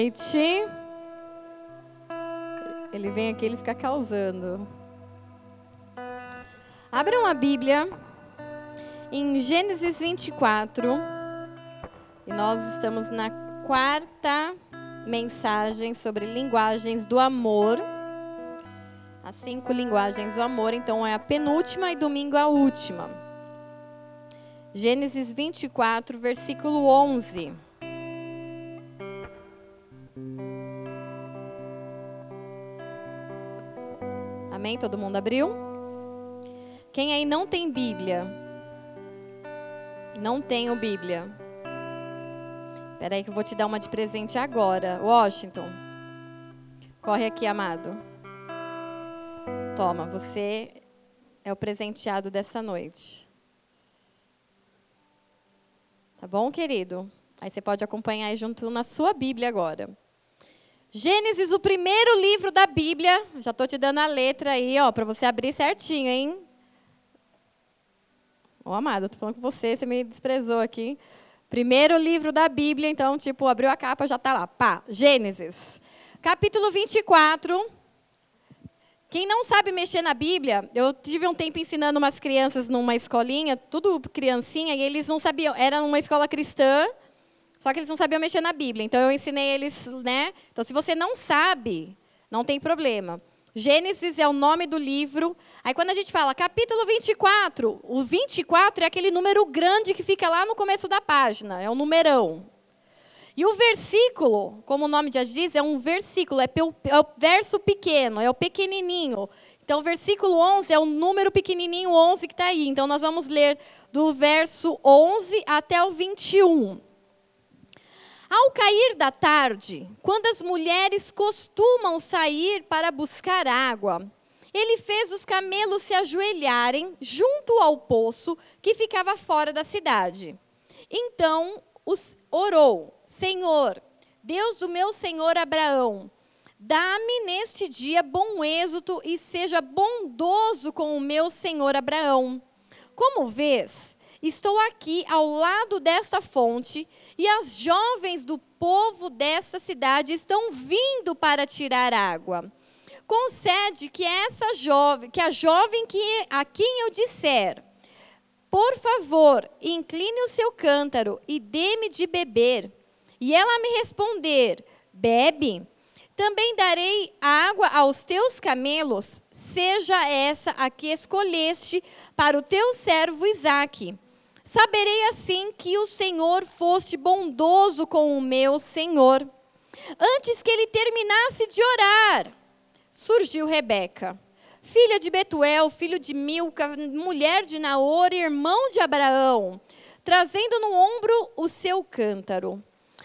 noite. Ele vem aqui, ele fica causando. Abram a Bíblia em Gênesis 24. E nós estamos na quarta mensagem sobre linguagens do amor. As cinco linguagens do amor, então é a penúltima e domingo a última. Gênesis 24, versículo 11. Amém? Todo mundo abriu? Quem aí não tem Bíblia? Não tenho Bíblia. Espera aí que eu vou te dar uma de presente agora. Washington. Corre aqui, amado. Toma, você é o presenteado dessa noite. Tá bom, querido? Aí você pode acompanhar junto na sua Bíblia agora. Gênesis, o primeiro livro da Bíblia. Já estou te dando a letra aí, ó, para você abrir certinho, hein? Ô, amado, estou falando com você, você me desprezou aqui. Primeiro livro da Bíblia, então, tipo, abriu a capa, já está lá. Pá, Gênesis. Capítulo 24. Quem não sabe mexer na Bíblia, eu tive um tempo ensinando umas crianças numa escolinha, tudo criancinha, e eles não sabiam, era uma escola cristã, só que eles não sabiam mexer na Bíblia. Então eu ensinei eles, né? Então se você não sabe, não tem problema. Gênesis é o nome do livro. Aí quando a gente fala capítulo 24, o 24 é aquele número grande que fica lá no começo da página, é o numerão. E o versículo, como o nome já diz, é um versículo, é, é o verso pequeno, é o pequenininho. Então, o versículo 11 é o número pequenininho 11 que está aí. Então, nós vamos ler do verso 11 até o 21. Ao cair da tarde, quando as mulheres costumam sair para buscar água, ele fez os camelos se ajoelharem junto ao poço que ficava fora da cidade. Então os orou: Senhor, Deus do meu senhor Abraão, dá-me neste dia bom êxito e seja bondoso com o meu senhor Abraão. Como vês, Estou aqui ao lado desta fonte e as jovens do povo dessa cidade estão vindo para tirar água. Concede que essa jovem, que a jovem que a quem eu disser, por favor, incline o seu cântaro e dê-me de beber, e ela me responder, bebe, também darei água aos teus camelos, seja essa a que escolheste para o teu servo Isaque. Saberei assim que o Senhor foste bondoso com o meu Senhor. Antes que ele terminasse de orar, surgiu Rebeca, filha de Betuel, filho de Milca, mulher de Naor, irmão de Abraão, trazendo no ombro o seu cântaro.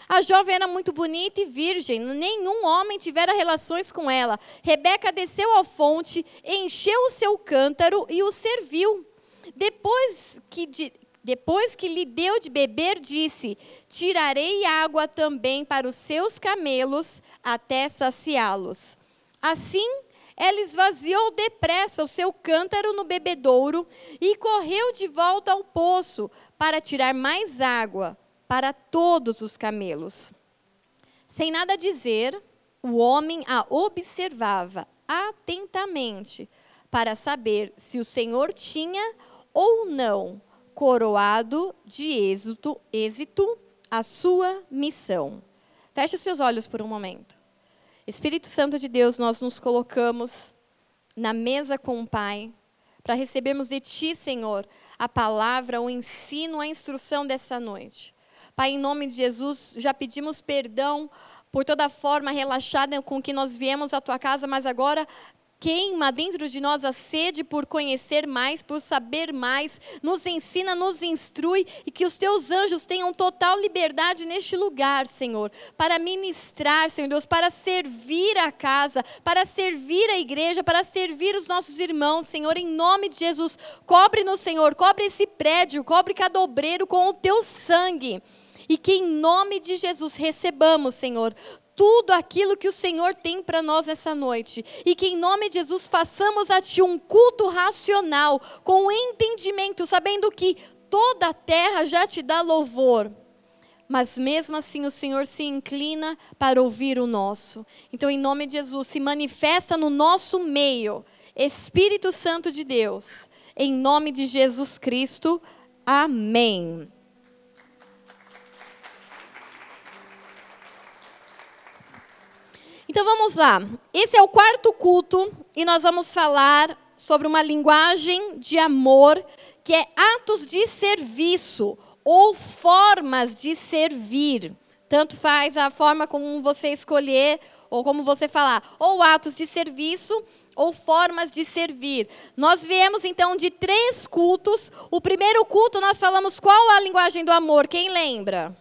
A jovem era muito bonita e virgem, nenhum homem tivera relações com ela. Rebeca desceu à fonte, encheu o seu cântaro e o serviu. Depois que, de, depois que lhe deu de beber, disse: Tirarei água também para os seus camelos, até saciá-los. Assim, ela esvaziou depressa o seu cântaro no bebedouro e correu de volta ao poço para tirar mais água para todos os camelos. Sem nada dizer, o homem a observava atentamente para saber se o Senhor tinha ou não coroado de êxito, êxito a sua missão. Feche os seus olhos por um momento. Espírito Santo de Deus, nós nos colocamos na mesa com o Pai para recebermos de Ti, Senhor, a palavra, o ensino, a instrução dessa noite. Pai, em nome de Jesus, já pedimos perdão por toda forma relaxada com que nós viemos à Tua casa, mas agora queima dentro de nós a sede por conhecer mais, por saber mais, nos ensina, nos instrui e que os teus anjos tenham total liberdade neste lugar, Senhor, para ministrar, Senhor Deus, para servir a casa, para servir a igreja, para servir os nossos irmãos, Senhor, em nome de Jesus. Cobre-nos, Senhor, cobre esse prédio, cobre cada obreiro com o teu sangue. E que em nome de Jesus recebamos, Senhor, tudo aquilo que o Senhor tem para nós essa noite. E que em nome de Jesus façamos a Ti um culto racional, com entendimento, sabendo que toda a terra já te dá louvor. mas mesmo assim o Senhor se inclina para ouvir o nosso. Então, em nome de Jesus, se manifesta no nosso meio, Espírito Santo de Deus, em nome de Jesus Cristo. Amém. Então vamos lá. Esse é o quarto culto e nós vamos falar sobre uma linguagem de amor que é atos de serviço ou formas de servir. Tanto faz a forma como você escolher ou como você falar, ou atos de serviço ou formas de servir. Nós viemos então de três cultos. O primeiro culto nós falamos qual a linguagem do amor? Quem lembra?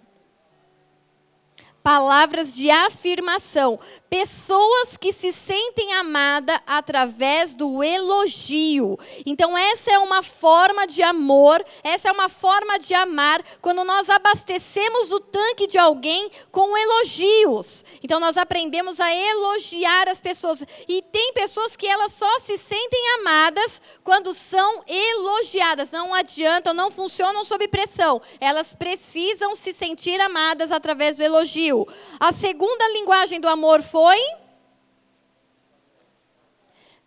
palavras de afirmação. Pessoas que se sentem amadas através do elogio. Então, essa é uma forma de amor, essa é uma forma de amar quando nós abastecemos o tanque de alguém com elogios. Então, nós aprendemos a elogiar as pessoas. E tem pessoas que elas só se sentem amadas quando são elogiadas. Não adiantam, não funcionam sob pressão. Elas precisam se sentir amadas através do elogio. A segunda linguagem do amor foi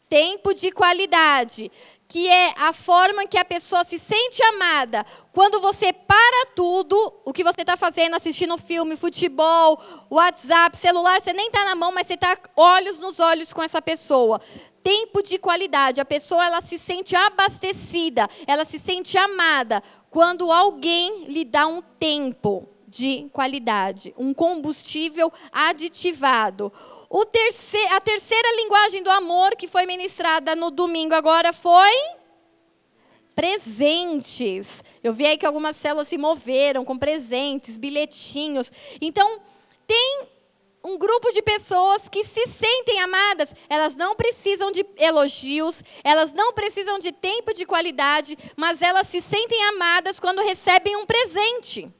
tempo de qualidade, que é a forma que a pessoa se sente amada. Quando você para tudo, o que você está fazendo, assistindo filme, futebol, WhatsApp, celular, você nem está na mão, mas você está olhos nos olhos com essa pessoa. Tempo de qualidade, a pessoa ela se sente abastecida, ela se sente amada quando alguém lhe dá um tempo de qualidade, um combustível aditivado. Terceiro, a terceira linguagem do amor que foi ministrada no domingo agora foi presentes. Eu vi aí que algumas células se moveram com presentes, bilhetinhos. Então, tem um grupo de pessoas que se sentem amadas, elas não precisam de elogios, elas não precisam de tempo de qualidade, mas elas se sentem amadas quando recebem um presente.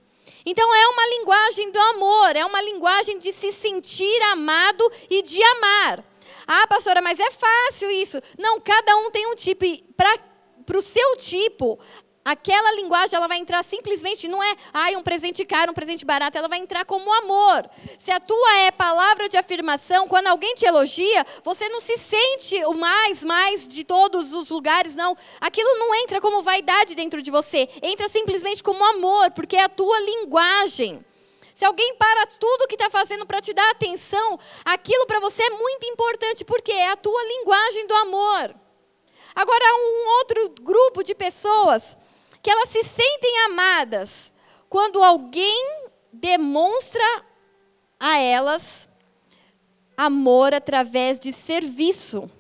Então é uma linguagem do amor, é uma linguagem de se sentir amado e de amar. Ah, pastora, mas é fácil isso. Não, cada um tem um tipo. E para o seu tipo, aquela linguagem ela vai entrar simplesmente, não é, ai, um presente caro, um presente barato, ela vai entrar como amor. Se a tua é palavra de afirmação, quando alguém te elogia, você não se sente o mais, mais de todos os lugares, não. Aquilo não entra como vaidade dentro de você, entra simplesmente como amor, porque é a tua linguagem. Se alguém para tudo que está fazendo para te dar atenção, aquilo para você é muito importante, porque é a tua linguagem do amor. Agora, um outro grupo de pessoas que elas se sentem amadas quando alguém demonstra a elas amor através de serviço.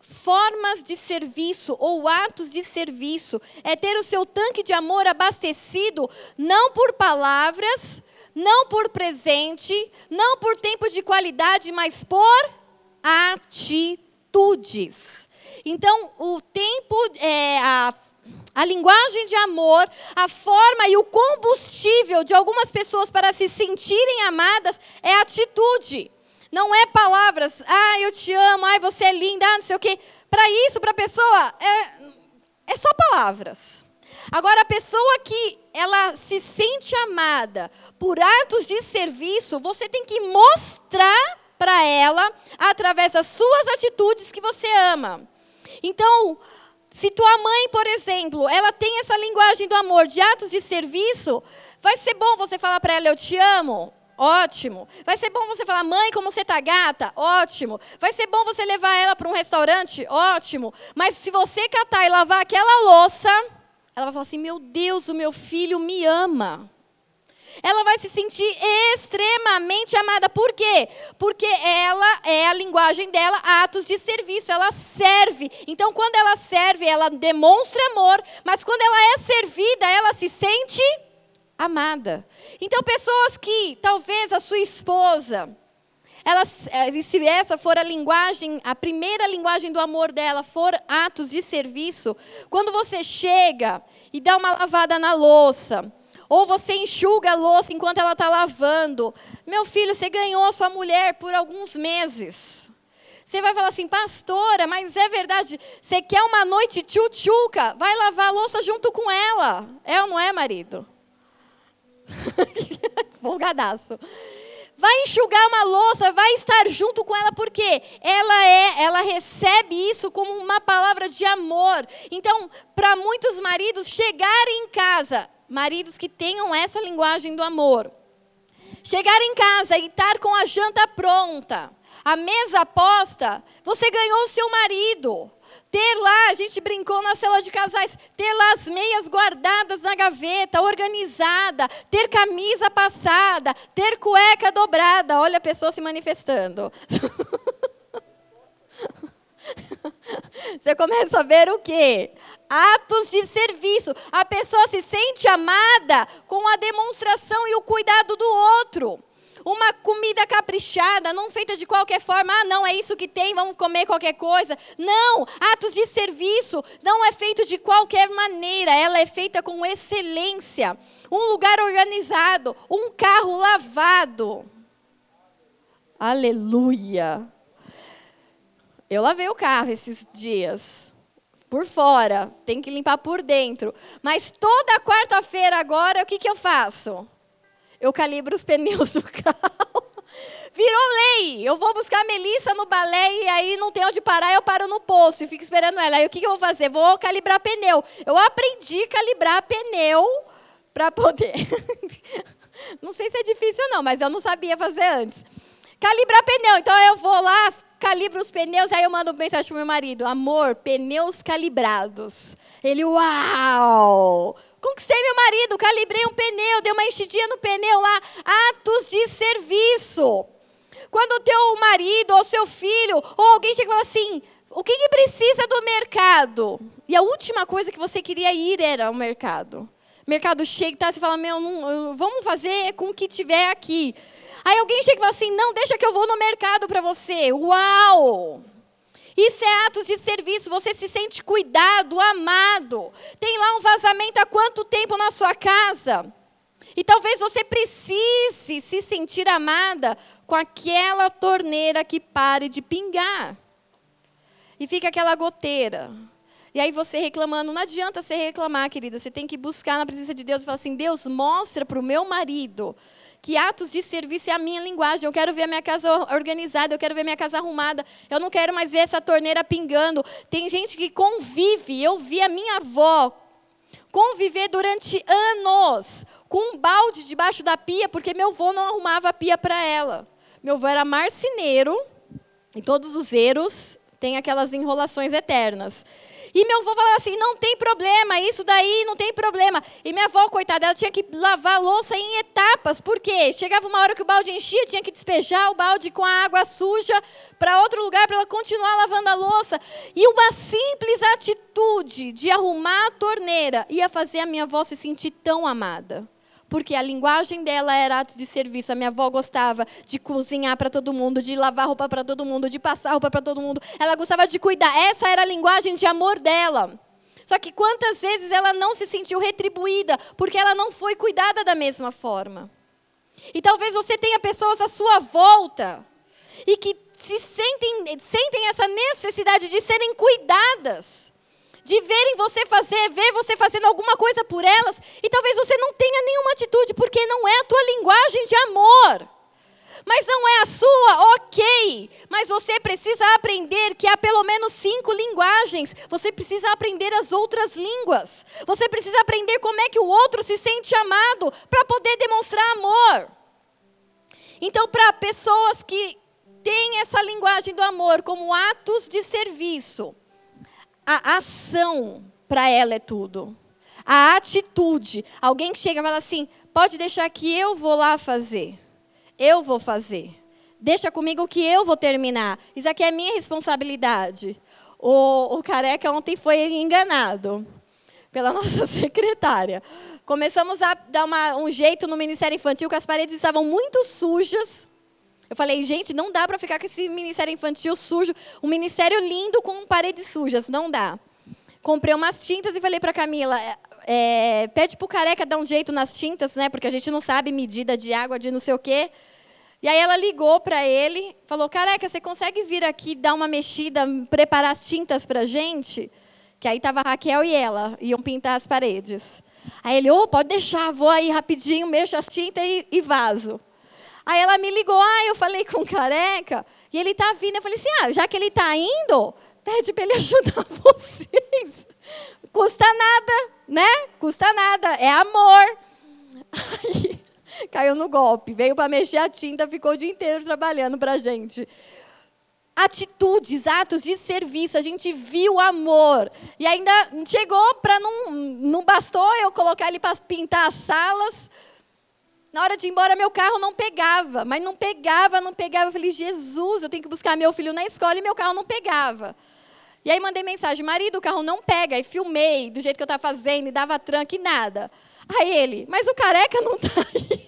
Formas de serviço ou atos de serviço é ter o seu tanque de amor abastecido não por palavras, não por presente, não por tempo de qualidade, mas por atitudes. Então, o tempo, é, a a linguagem de amor, a forma e o combustível de algumas pessoas para se sentirem amadas é atitude. Não é palavras, ah, eu te amo, ai, você é linda, ah, não sei o quê. Para isso, para a pessoa, é, é só palavras. Agora, a pessoa que ela se sente amada por atos de serviço, você tem que mostrar para ela, através das suas atitudes, que você ama. Então, se tua mãe, por exemplo, ela tem essa linguagem do amor, de atos de serviço, vai ser bom você falar para ela, eu te amo. Ótimo. Vai ser bom você falar, mãe, como você tá gata? Ótimo. Vai ser bom você levar ela para um restaurante? Ótimo. Mas se você catar e lavar aquela louça, ela vai falar assim: meu Deus, o meu filho me ama ela vai se sentir extremamente amada. Por quê? Porque ela é a linguagem dela, atos de serviço, ela serve. Então, quando ela serve, ela demonstra amor, mas quando ela é servida, ela se sente amada. Então, pessoas que talvez a sua esposa, ela, eh, se essa for a linguagem, a primeira linguagem do amor dela for atos de serviço, quando você chega e dá uma lavada na louça, ou você enxuga a louça enquanto ela está lavando. Meu filho, você ganhou a sua mulher por alguns meses. Você vai falar assim, pastora, mas é verdade, você quer uma noite tchutchuca? Vai lavar a louça junto com ela. É ou não é, marido? Folgadaço. Vai enxugar uma louça, vai estar junto com ela, porque ela é, ela recebe isso como uma palavra de amor. Então, para muitos maridos chegarem em casa, maridos que tenham essa linguagem do amor, chegar em casa e estar com a janta pronta, a mesa posta, você ganhou o seu marido. Ter lá, a gente brincou na cela de casais, ter lá as meias guardadas na gaveta, organizada, ter camisa passada, ter cueca dobrada. Olha a pessoa se manifestando. Você começa a ver o quê? Atos de serviço. A pessoa se sente amada com a demonstração e o cuidado do outro uma comida caprichada, não feita de qualquer forma. Ah, não, é isso que tem, vamos comer qualquer coisa. Não, atos de serviço não é feito de qualquer maneira, ela é feita com excelência. Um lugar organizado, um carro lavado. Aleluia. Eu lavei o carro esses dias. Por fora, tem que limpar por dentro. Mas toda quarta-feira agora, o que, que eu faço? eu calibro os pneus do carro. Virou lei. Eu vou buscar a Melissa no balé e aí não tem onde parar, eu paro no posto e fico esperando ela. Aí o que, que eu vou fazer? Vou calibrar pneu. Eu aprendi a calibrar pneu para poder. não sei se é difícil não, mas eu não sabia fazer antes. Calibrar pneu. Então eu vou lá, calibro os pneus, aí eu mando mensagem pro meu marido: amor, pneus calibrados. Ele, uau! Conquistei meu marido, calibrei um pneu, dei uma enchidinha no pneu lá. Atos de serviço. Quando o teu marido ou seu filho ou alguém fala assim: o que, que precisa do mercado? E a última coisa que você queria ir era o mercado. Mercado chega e tá, você fala: meu, não, vamos fazer com o que tiver aqui. Aí alguém chega e fala assim: não, deixa que eu vou no mercado para você. Uau! Isso é atos de serviço, você se sente cuidado, amado. Tem lá um vazamento há quanto tempo na sua casa? E talvez você precise se sentir amada com aquela torneira que pare de pingar. E fica aquela goteira. E aí você reclamando, não adianta você reclamar, querida. Você tem que buscar na presença de Deus e falar assim: Deus, mostra para o meu marido que atos de serviço é a minha linguagem. Eu quero ver a minha casa organizada, eu quero ver minha casa arrumada. Eu não quero mais ver essa torneira pingando. Tem gente que convive. Eu vi a minha avó conviver durante anos com um balde debaixo da pia, porque meu avô não arrumava a pia para ela. Meu avô era marceneiro, e todos os eros têm aquelas enrolações eternas. E meu avô falava assim: não tem problema, isso daí não tem problema. E minha avó, coitada, ela tinha que lavar a louça em etapas. Por quê? Chegava uma hora que o balde enchia, tinha que despejar o balde com a água suja para outro lugar para ela continuar lavando a louça. E uma simples atitude de arrumar a torneira ia fazer a minha avó se sentir tão amada porque a linguagem dela era atos de serviço. A minha avó gostava de cozinhar para todo mundo, de lavar roupa para todo mundo, de passar roupa para todo mundo. Ela gostava de cuidar. Essa era a linguagem de amor dela. Só que quantas vezes ela não se sentiu retribuída porque ela não foi cuidada da mesma forma. E talvez você tenha pessoas à sua volta e que se sentem, sentem essa necessidade de serem cuidadas de verem você fazer, ver você fazendo alguma coisa por elas, e talvez você não tenha nenhuma atitude, porque não é a tua linguagem de amor. Mas não é a sua, ok. Mas você precisa aprender que há pelo menos cinco linguagens. Você precisa aprender as outras línguas. Você precisa aprender como é que o outro se sente amado para poder demonstrar amor. Então, para pessoas que têm essa linguagem do amor como atos de serviço, a ação para ela é tudo. A atitude. Alguém que chega e fala assim: pode deixar que eu vou lá fazer. Eu vou fazer. Deixa comigo que eu vou terminar. Isso aqui é minha responsabilidade. O, o careca ontem foi enganado pela nossa secretária. Começamos a dar uma, um jeito no Ministério Infantil, que as paredes estavam muito sujas. Eu falei, gente, não dá para ficar com esse ministério infantil sujo, um ministério lindo com paredes sujas, não dá. Comprei umas tintas e falei para Camila, é, é, pede pro careca dar um jeito nas tintas, né? Porque a gente não sabe medida de água, de não sei o quê. E aí ela ligou para ele, falou, careca, você consegue vir aqui dar uma mexida, preparar as tintas para gente? Que aí tava a Raquel e ela, iam pintar as paredes. Aí ele, oh, pode deixar, vou aí rapidinho, mexo as tintas e, e vaso. Aí ela me ligou, ah, eu falei com o careca, e ele tá vindo. Eu falei assim, ah, já que ele tá indo, pede para ele ajudar vocês. Custa nada, né? Custa nada, é amor. Aí, caiu no golpe, veio para mexer a tinta, ficou o dia inteiro trabalhando para a gente. Atitudes, atos de serviço, a gente viu amor. E ainda chegou para não, não bastou eu colocar ele para pintar as salas. Na hora de ir embora, meu carro não pegava, mas não pegava, não pegava. Eu falei, Jesus, eu tenho que buscar meu filho na escola e meu carro não pegava. E aí mandei mensagem, marido, o carro não pega. E filmei do jeito que eu estava fazendo, e dava tranca e nada. Aí ele, mas o careca não está aí.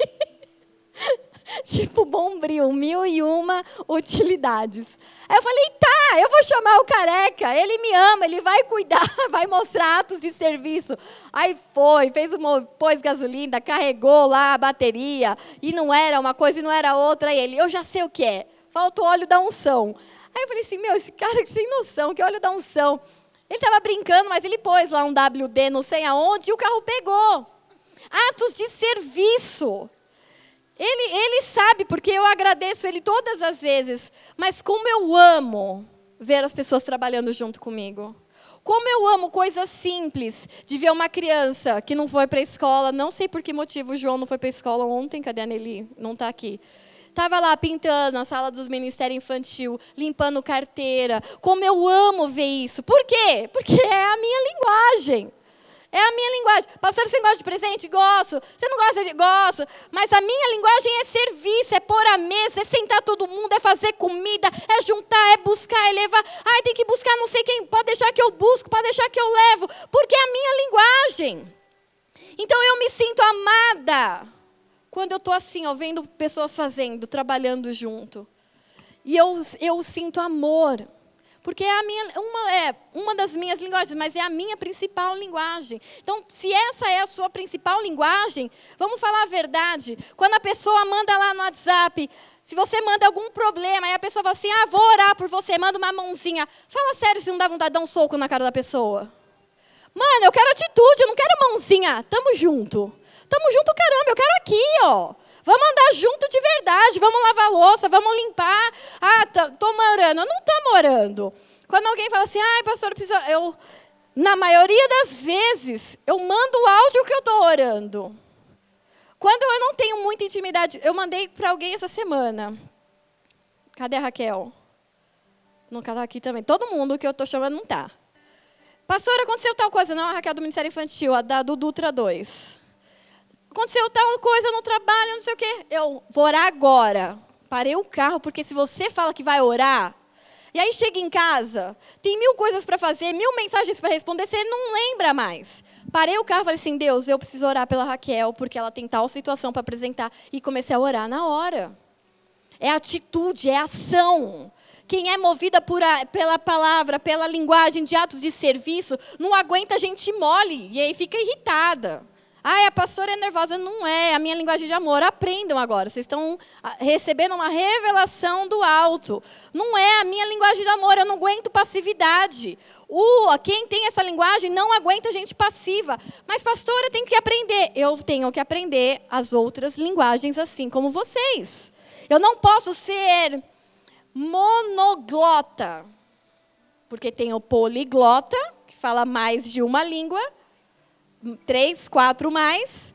tipo bombril, mil e uma utilidades. Aí eu falei, tá, eu vou chamar o careca, ele me ama, ele vai cuidar, vai mostrar atos de serviço. Aí foi, fez uma, pôs gasolina, carregou lá a bateria, e não era uma coisa e não era outra. Aí ele, eu já sei o que é, falta o óleo da unção. Aí eu falei assim, meu, esse cara sem noção, que óleo da unção. Ele estava brincando, mas ele pôs lá um WD não sei aonde e o carro pegou. Atos de serviço. Ele, ele sabe, porque eu agradeço ele todas as vezes, mas como eu amo ver as pessoas trabalhando junto comigo. Como eu amo coisas simples, de ver uma criança que não foi para a escola, não sei por que motivo o João não foi para a escola ontem, cadê a Nelly? Não está aqui. Estava lá pintando a sala dos Ministério Infantil, limpando carteira. Como eu amo ver isso. Por quê? Porque é a minha linguagem. É a minha linguagem. Pastor, você gosta de presente? Gosto. Você não gosta de. Gosto. Mas a minha linguagem é serviço, é pôr a mesa, é sentar todo mundo, é fazer comida, é juntar, é buscar, é levar. Ai, tem que buscar não sei quem. Pode deixar que eu busco, pode deixar que eu levo. Porque é a minha linguagem. Então eu me sinto amada quando eu estou assim, ó, vendo pessoas fazendo, trabalhando junto. E eu, eu sinto amor. Porque é, minha, uma, é uma das minhas linguagens, mas é a minha principal linguagem. Então, se essa é a sua principal linguagem, vamos falar a verdade. Quando a pessoa manda lá no WhatsApp, se você manda algum problema, aí a pessoa fala assim: ah, vou orar por você, manda uma mãozinha. Fala sério se não dá vontade de dar um soco na cara da pessoa. Mano, eu quero atitude, eu não quero mãozinha. Tamo junto. Tamo junto, caramba, eu quero aqui, ó. Vamos andar junto de verdade, vamos lavar louça, vamos limpar. Ah, tô morando. Eu não tô morando. Quando alguém fala assim, ai, pastor, eu na maioria das vezes, eu mando o áudio que eu estou orando. Quando eu não tenho muita intimidade, eu mandei para alguém essa semana. Cadê a Raquel? Não está aqui também. Todo mundo que eu estou chamando não está. Pastor, aconteceu tal coisa. Não, a Raquel do Ministério Infantil, a da, do Dutra 2 aconteceu tal coisa no trabalho, não sei o quê. Eu vou orar agora. Parei o carro, porque se você fala que vai orar, e aí chega em casa, tem mil coisas para fazer, mil mensagens para responder, você não lembra mais. Parei o carro e falei assim: Deus, eu preciso orar pela Raquel, porque ela tem tal situação para apresentar. E comecei a orar na hora. É atitude, é ação. Quem é movida a, pela palavra, pela linguagem de atos de serviço, não aguenta gente mole e aí fica irritada. Ah, a pastora é nervosa. Não é, a minha linguagem de amor. Aprendam agora. Vocês estão ah, recebendo uma revelação do alto. Não é a minha linguagem de amor. Eu não aguento passividade. Uh, quem tem essa linguagem não aguenta gente passiva. Mas, pastora, tem que aprender. Eu tenho que aprender as outras linguagens assim como vocês. Eu não posso ser monoglota. Porque tem o poliglota, que fala mais de uma língua três, quatro mais.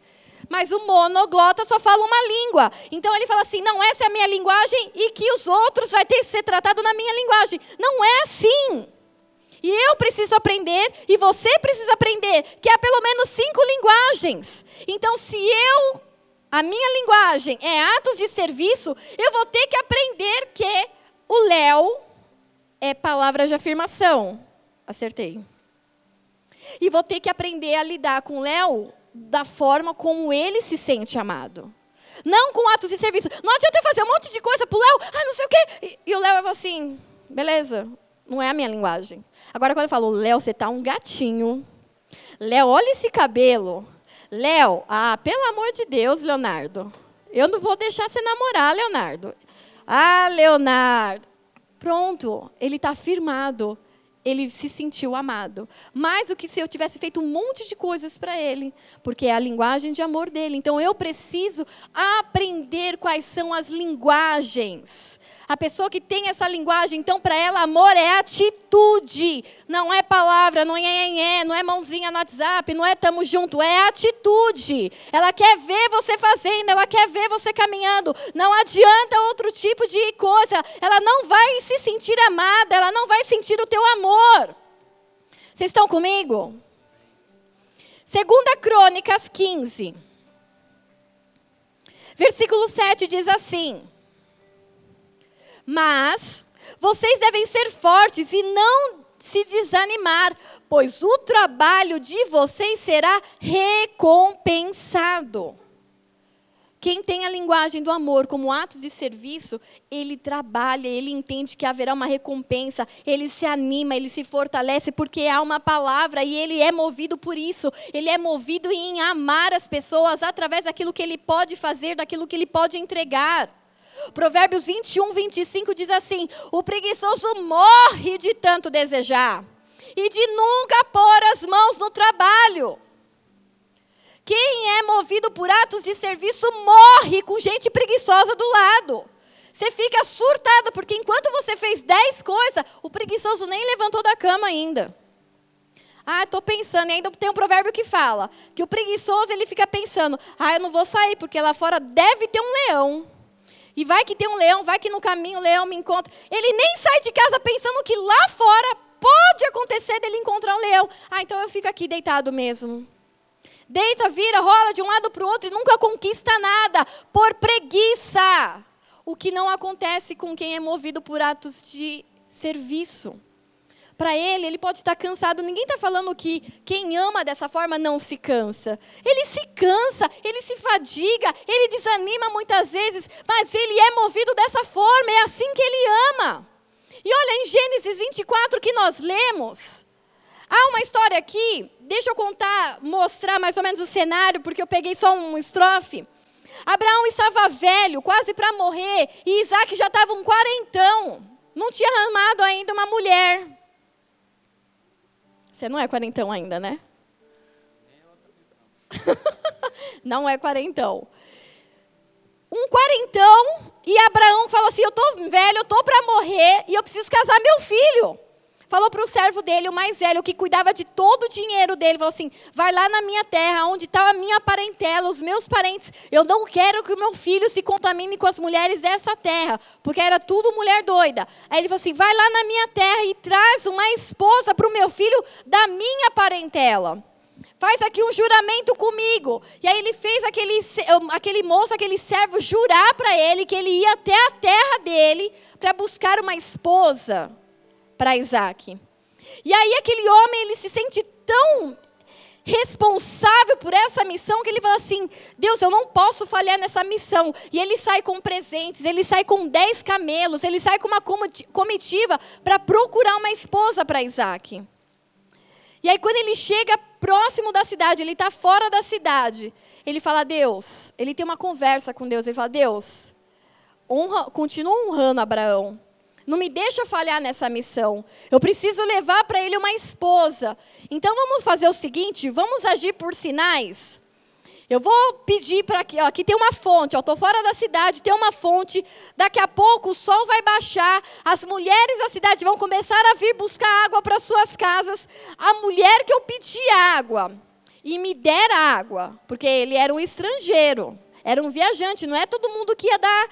Mas o monoglota só fala uma língua. Então ele fala assim: não, essa é a minha linguagem e que os outros vai ter que ser tratado na minha linguagem. Não é assim. E eu preciso aprender, e você precisa aprender, que há pelo menos cinco linguagens. Então, se eu, a minha linguagem é atos de serviço, eu vou ter que aprender que o Léo é palavra de afirmação. Acertei. E vou ter que aprender a lidar com o Léo da forma como ele se sente amado. Não com atos de serviço. Não adianta eu fazer um monte de coisa pro Léo, ah, não sei o quê. E, e o Léo vai assim, beleza, não é a minha linguagem. Agora, quando eu falo, Léo, você tá um gatinho. Léo, olha esse cabelo. Léo, ah, pelo amor de Deus, Leonardo. Eu não vou deixar você namorar, Leonardo. Ah, Leonardo. Pronto, ele está firmado ele se sentiu amado. Mais do que se eu tivesse feito um monte de coisas para ele, porque é a linguagem de amor dele. Então eu preciso aprender quais são as linguagens. A pessoa que tem essa linguagem, então para ela amor é atitude, não é palavra, não é, é, não é mãozinha no WhatsApp, não é tamo junto, é atitude. Ela quer ver você fazendo, ela quer ver você caminhando. Não adianta outro tipo de coisa. Ela não vai se sentir amada, ela não vai sentir o teu amor amor. Vocês estão comigo? Segunda Crônicas 15. Versículo 7 diz assim: Mas vocês devem ser fortes e não se desanimar, pois o trabalho de vocês será recompensado. Quem tem a linguagem do amor como atos de serviço, ele trabalha, ele entende que haverá uma recompensa, ele se anima, ele se fortalece, porque há uma palavra e ele é movido por isso. Ele é movido em amar as pessoas através daquilo que ele pode fazer, daquilo que ele pode entregar. Provérbios 21, 25 diz assim: O preguiçoso morre de tanto desejar e de nunca pôr as mãos no trabalho. Quem é movido por atos de serviço morre com gente preguiçosa do lado. Você fica surtado, porque enquanto você fez dez coisas, o preguiçoso nem levantou da cama ainda. Ah, estou pensando, e ainda tem um provérbio que fala que o preguiçoso ele fica pensando: ah, eu não vou sair, porque lá fora deve ter um leão. E vai que tem um leão, vai que no caminho o leão me encontra. Ele nem sai de casa pensando que lá fora pode acontecer dele encontrar um leão. Ah, então eu fico aqui deitado mesmo. Deita, vira, rola de um lado para o outro e nunca conquista nada, por preguiça. O que não acontece com quem é movido por atos de serviço. Para ele, ele pode estar cansado. Ninguém está falando que quem ama dessa forma não se cansa. Ele se cansa, ele se fadiga, ele desanima muitas vezes, mas ele é movido dessa forma, é assim que ele ama. E olha, em Gênesis 24 que nós lemos, Há uma história aqui, deixa eu contar, mostrar mais ou menos o cenário, porque eu peguei só um estrofe. Abraão estava velho, quase para morrer, e Isaac já estava um quarentão. Não tinha amado ainda uma mulher. Você não é quarentão ainda, né? não é quarentão. Um quarentão, e Abraão falou assim: Eu estou velho, eu estou para morrer, e eu preciso casar meu filho falou para o servo dele, o mais velho, que cuidava de todo o dinheiro dele, falou assim: vai lá na minha terra, onde está a minha parentela, os meus parentes. Eu não quero que o meu filho se contamine com as mulheres dessa terra, porque era tudo mulher doida. Aí ele falou assim: vai lá na minha terra e traz uma esposa para o meu filho da minha parentela. Faz aqui um juramento comigo. E aí ele fez aquele, aquele moço, aquele servo, jurar para ele que ele ia até a terra dele para buscar uma esposa para Isaac. E aí aquele homem, ele se sente tão responsável por essa missão que ele fala assim: Deus, eu não posso falhar nessa missão. E ele sai com presentes, ele sai com dez camelos, ele sai com uma comitiva para procurar uma esposa para Isaac. E aí, quando ele chega próximo da cidade, ele está fora da cidade, ele fala: Deus, ele tem uma conversa com Deus, ele fala: Deus, honra, continua honrando Abraão. Não me deixa falhar nessa missão. Eu preciso levar para ele uma esposa. Então vamos fazer o seguinte: vamos agir por sinais. Eu vou pedir para ó, aqui tem uma fonte, estou fora da cidade, tem uma fonte. Daqui a pouco o sol vai baixar, as mulheres da cidade vão começar a vir buscar água para suas casas. A mulher que eu pedi água e me der água, porque ele era um estrangeiro, era um viajante, não é todo mundo que ia dar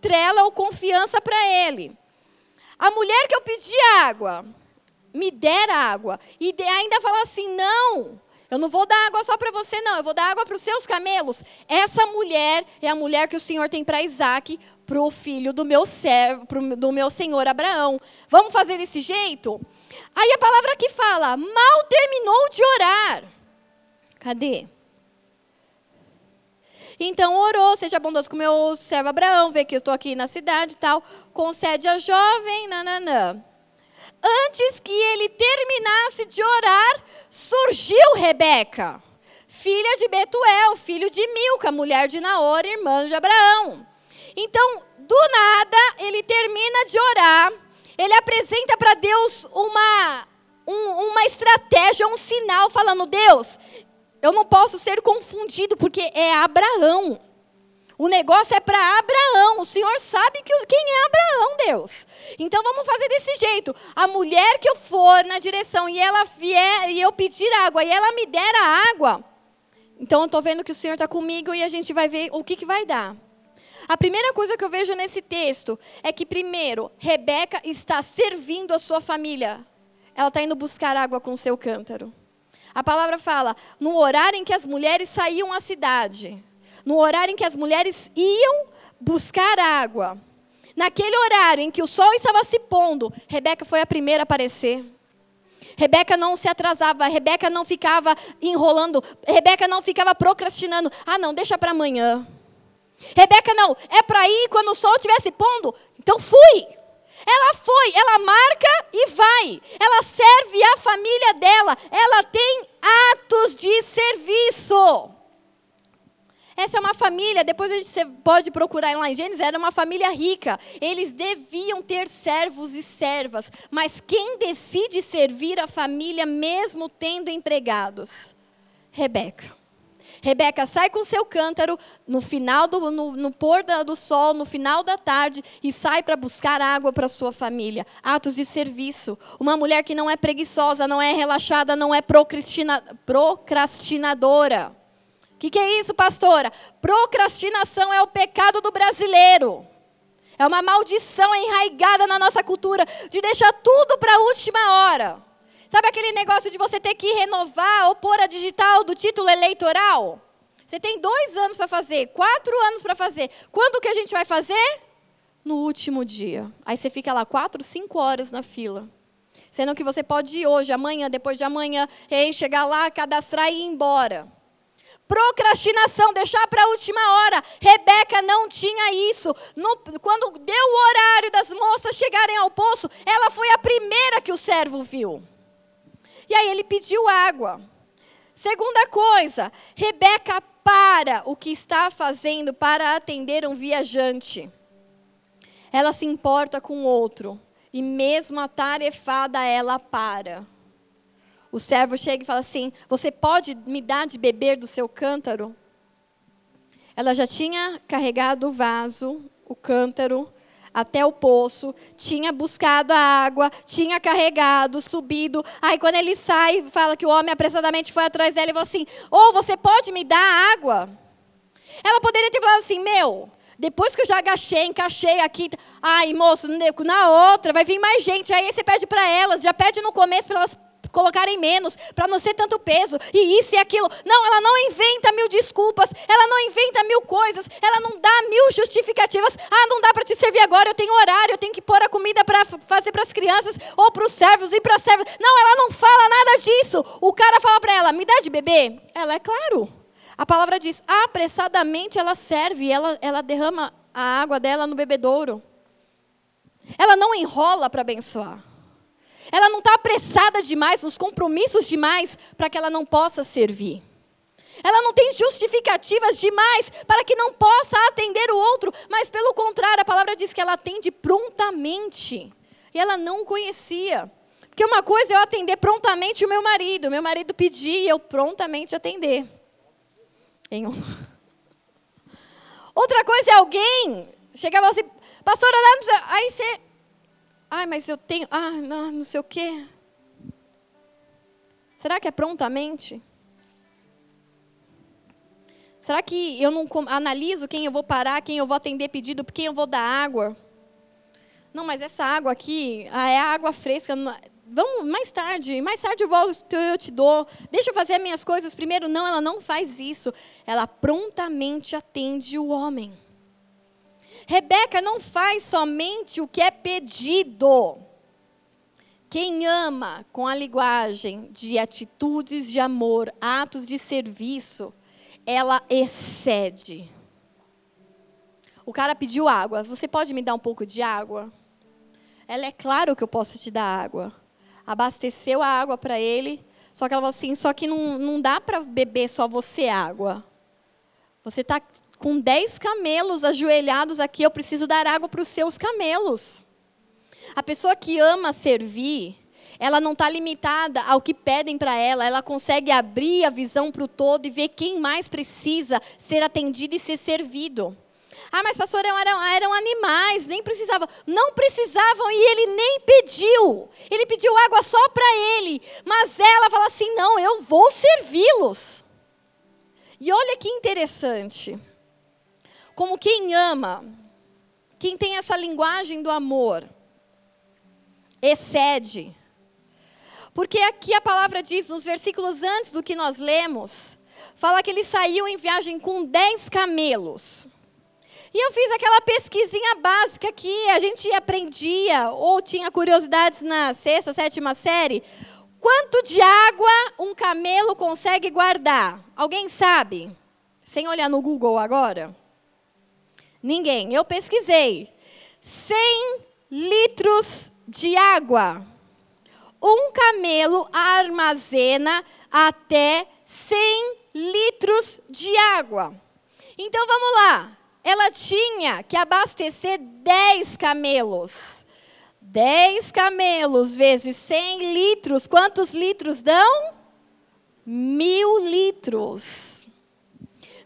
trela ou confiança para ele. A mulher que eu pedi água, me der água, e ainda fala assim: não, eu não vou dar água só para você, não, eu vou dar água para os seus camelos. Essa mulher é a mulher que o Senhor tem para Isaac, para o filho do meu servo, pro, do meu senhor Abraão. Vamos fazer desse jeito? Aí a palavra que fala: mal terminou de orar. Cadê? Então orou, seja bondoso com meu servo Abraão, vê que eu estou aqui na cidade e tal. Concede a jovem, nananã. Antes que ele terminasse de orar, surgiu Rebeca, filha de Betuel, filho de Milca, mulher de Naor, irmã de Abraão. Então, do nada, ele termina de orar, ele apresenta para Deus uma um, uma estratégia, um sinal, falando: Deus, eu não posso ser confundido, porque é Abraão. O negócio é para Abraão. O Senhor sabe que, quem é Abraão, Deus. Então vamos fazer desse jeito. A mulher que eu for na direção e ela vier e eu pedir água e ela me der a água, então eu estou vendo que o Senhor está comigo e a gente vai ver o que, que vai dar. A primeira coisa que eu vejo nesse texto é que, primeiro, Rebeca está servindo a sua família. Ela está indo buscar água com seu cântaro. A palavra fala, no horário em que as mulheres saíam à cidade no horário em que as mulheres iam buscar água. Naquele horário em que o sol estava se pondo, Rebeca foi a primeira a aparecer. Rebeca não se atrasava, Rebeca não ficava enrolando, Rebeca não ficava procrastinando. Ah, não, deixa para amanhã. Rebeca não, é para ir quando o sol estivesse pondo. Então fui. Ela foi, ela marca e vai. Ela serve a família dela. Ela tem atos de serviço. Essa é uma família, depois gente pode procurar lá em Gênesis, era uma família rica. Eles deviam ter servos e servas, mas quem decide servir a família mesmo tendo empregados? Rebeca. Rebeca sai com seu cântaro no final do no, no pôr do sol, no final da tarde, e sai para buscar água para sua família. Atos de serviço. Uma mulher que não é preguiçosa, não é relaxada, não é procrastina, procrastinadora. O que, que é isso, pastora? Procrastinação é o pecado do brasileiro. É uma maldição enraigada na nossa cultura de deixar tudo para a última hora. Sabe aquele negócio de você ter que renovar ou pôr a digital do título eleitoral? Você tem dois anos para fazer, quatro anos para fazer. Quando que a gente vai fazer? No último dia. Aí você fica lá quatro, cinco horas na fila. Sendo que você pode ir hoje, amanhã, depois de amanhã, e chegar lá, cadastrar e ir embora. Procrastinação, deixar para a última hora. Rebeca não tinha isso. No, quando deu o horário das moças chegarem ao poço, ela foi a primeira que o servo viu. E aí ele pediu água. Segunda coisa, Rebeca para o que está fazendo para atender um viajante. Ela se importa com o outro. E mesmo atarefada, ela para. O servo chega e fala assim: Você pode me dar de beber do seu cântaro? Ela já tinha carregado o vaso, o cântaro, até o poço, tinha buscado a água, tinha carregado, subido. Aí quando ele sai, fala que o homem apressadamente foi atrás dela e falou assim: Ou oh, você pode me dar água? Ela poderia ter falado assim: Meu, depois que eu já agachei, encaixei aqui, ai moço, na outra vai vir mais gente. Aí você pede para elas, já pede no começo para elas colocarem menos, para não ser tanto peso, e isso e aquilo. Não, ela não inventa mil desculpas, ela não inventa mil coisas, ela não dá mil justificativas. Ah, não dá para te servir agora, eu tenho horário, eu tenho que pôr a comida para fazer para as crianças, ou para os servos e para as servas. Não, ela não fala nada disso. O cara fala para ela, me dá de beber? Ela, é claro. A palavra diz, apressadamente ela serve, ela, ela derrama a água dela no bebedouro. Ela não enrola para abençoar. Ela não está apressada demais, nos compromissos demais, para que ela não possa servir. Ela não tem justificativas demais para que não possa atender o outro, mas pelo contrário, a palavra diz que ela atende prontamente. E ela não conhecia. Porque uma coisa é eu atender prontamente o meu marido, meu marido pedir e eu prontamente atender. Em um... Outra coisa é alguém chegava assim, pastora, aí você Ai, mas eu tenho. Ah, não, não sei o quê. Será que é prontamente? Será que eu não analiso quem eu vou parar, quem eu vou atender pedido, quem eu vou dar água? Não, mas essa água aqui ah, é água fresca. Vamos mais tarde, mais tarde eu volto, eu te dou. Deixa eu fazer as minhas coisas primeiro. Não, ela não faz isso. Ela prontamente atende o homem. Rebeca não faz somente o que é pedido. Quem ama com a linguagem de atitudes de amor, atos de serviço, ela excede. O cara pediu água. Você pode me dar um pouco de água? Ela é claro que eu posso te dar água. Abasteceu a água para ele. Só que ela falou assim: só que não, não dá para beber só você água. Você está com dez camelos ajoelhados aqui, eu preciso dar água para os seus camelos. A pessoa que ama servir, ela não está limitada ao que pedem para ela, ela consegue abrir a visão para o todo e ver quem mais precisa ser atendido e ser servido. Ah, mas pastor, eram, eram animais, nem precisavam. Não precisavam e ele nem pediu. Ele pediu água só para ele. Mas ela fala assim: não, eu vou servi-los. E olha que interessante. Como quem ama, quem tem essa linguagem do amor, excede. Porque aqui a palavra diz, nos versículos antes do que nós lemos, fala que ele saiu em viagem com dez camelos. E eu fiz aquela pesquisinha básica que a gente aprendia ou tinha curiosidades na sexta, sétima série. Quanto de água um camelo consegue guardar? Alguém sabe? Sem olhar no Google agora? Ninguém. Eu pesquisei. 100 litros de água. Um camelo armazena até 100 litros de água. Então vamos lá. Ela tinha que abastecer 10 camelos. 10 camelos vezes 100 litros, quantos litros dão? Mil litros.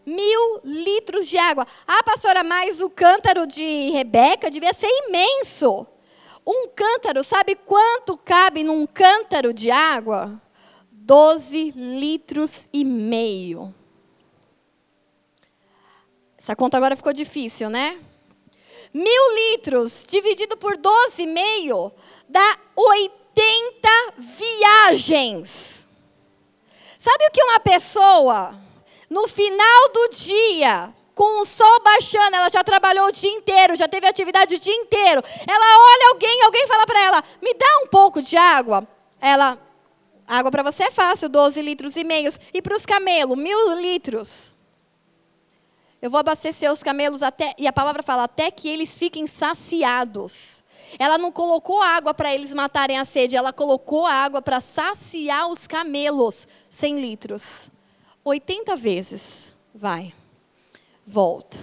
Mil litros de água. Ah, pastora, mas o cântaro de Rebeca devia ser imenso. Um cântaro, sabe quanto cabe num cântaro de água? Doze litros e meio. Essa conta agora ficou difícil, né? Mil litros dividido por 12,5 dá 80 viagens. Sabe o que uma pessoa, no final do dia, com o sol baixando, ela já trabalhou o dia inteiro, já teve atividade o dia inteiro. Ela olha alguém, alguém fala para ela: me dá um pouco de água. Ela, água para você é fácil, 12 litros e meios. E para os camelos, mil litros. Eu vou abastecer os camelos até, e a palavra fala, até que eles fiquem saciados. Ela não colocou água para eles matarem a sede, ela colocou água para saciar os camelos, 100 litros. 80 vezes. Vai, volta,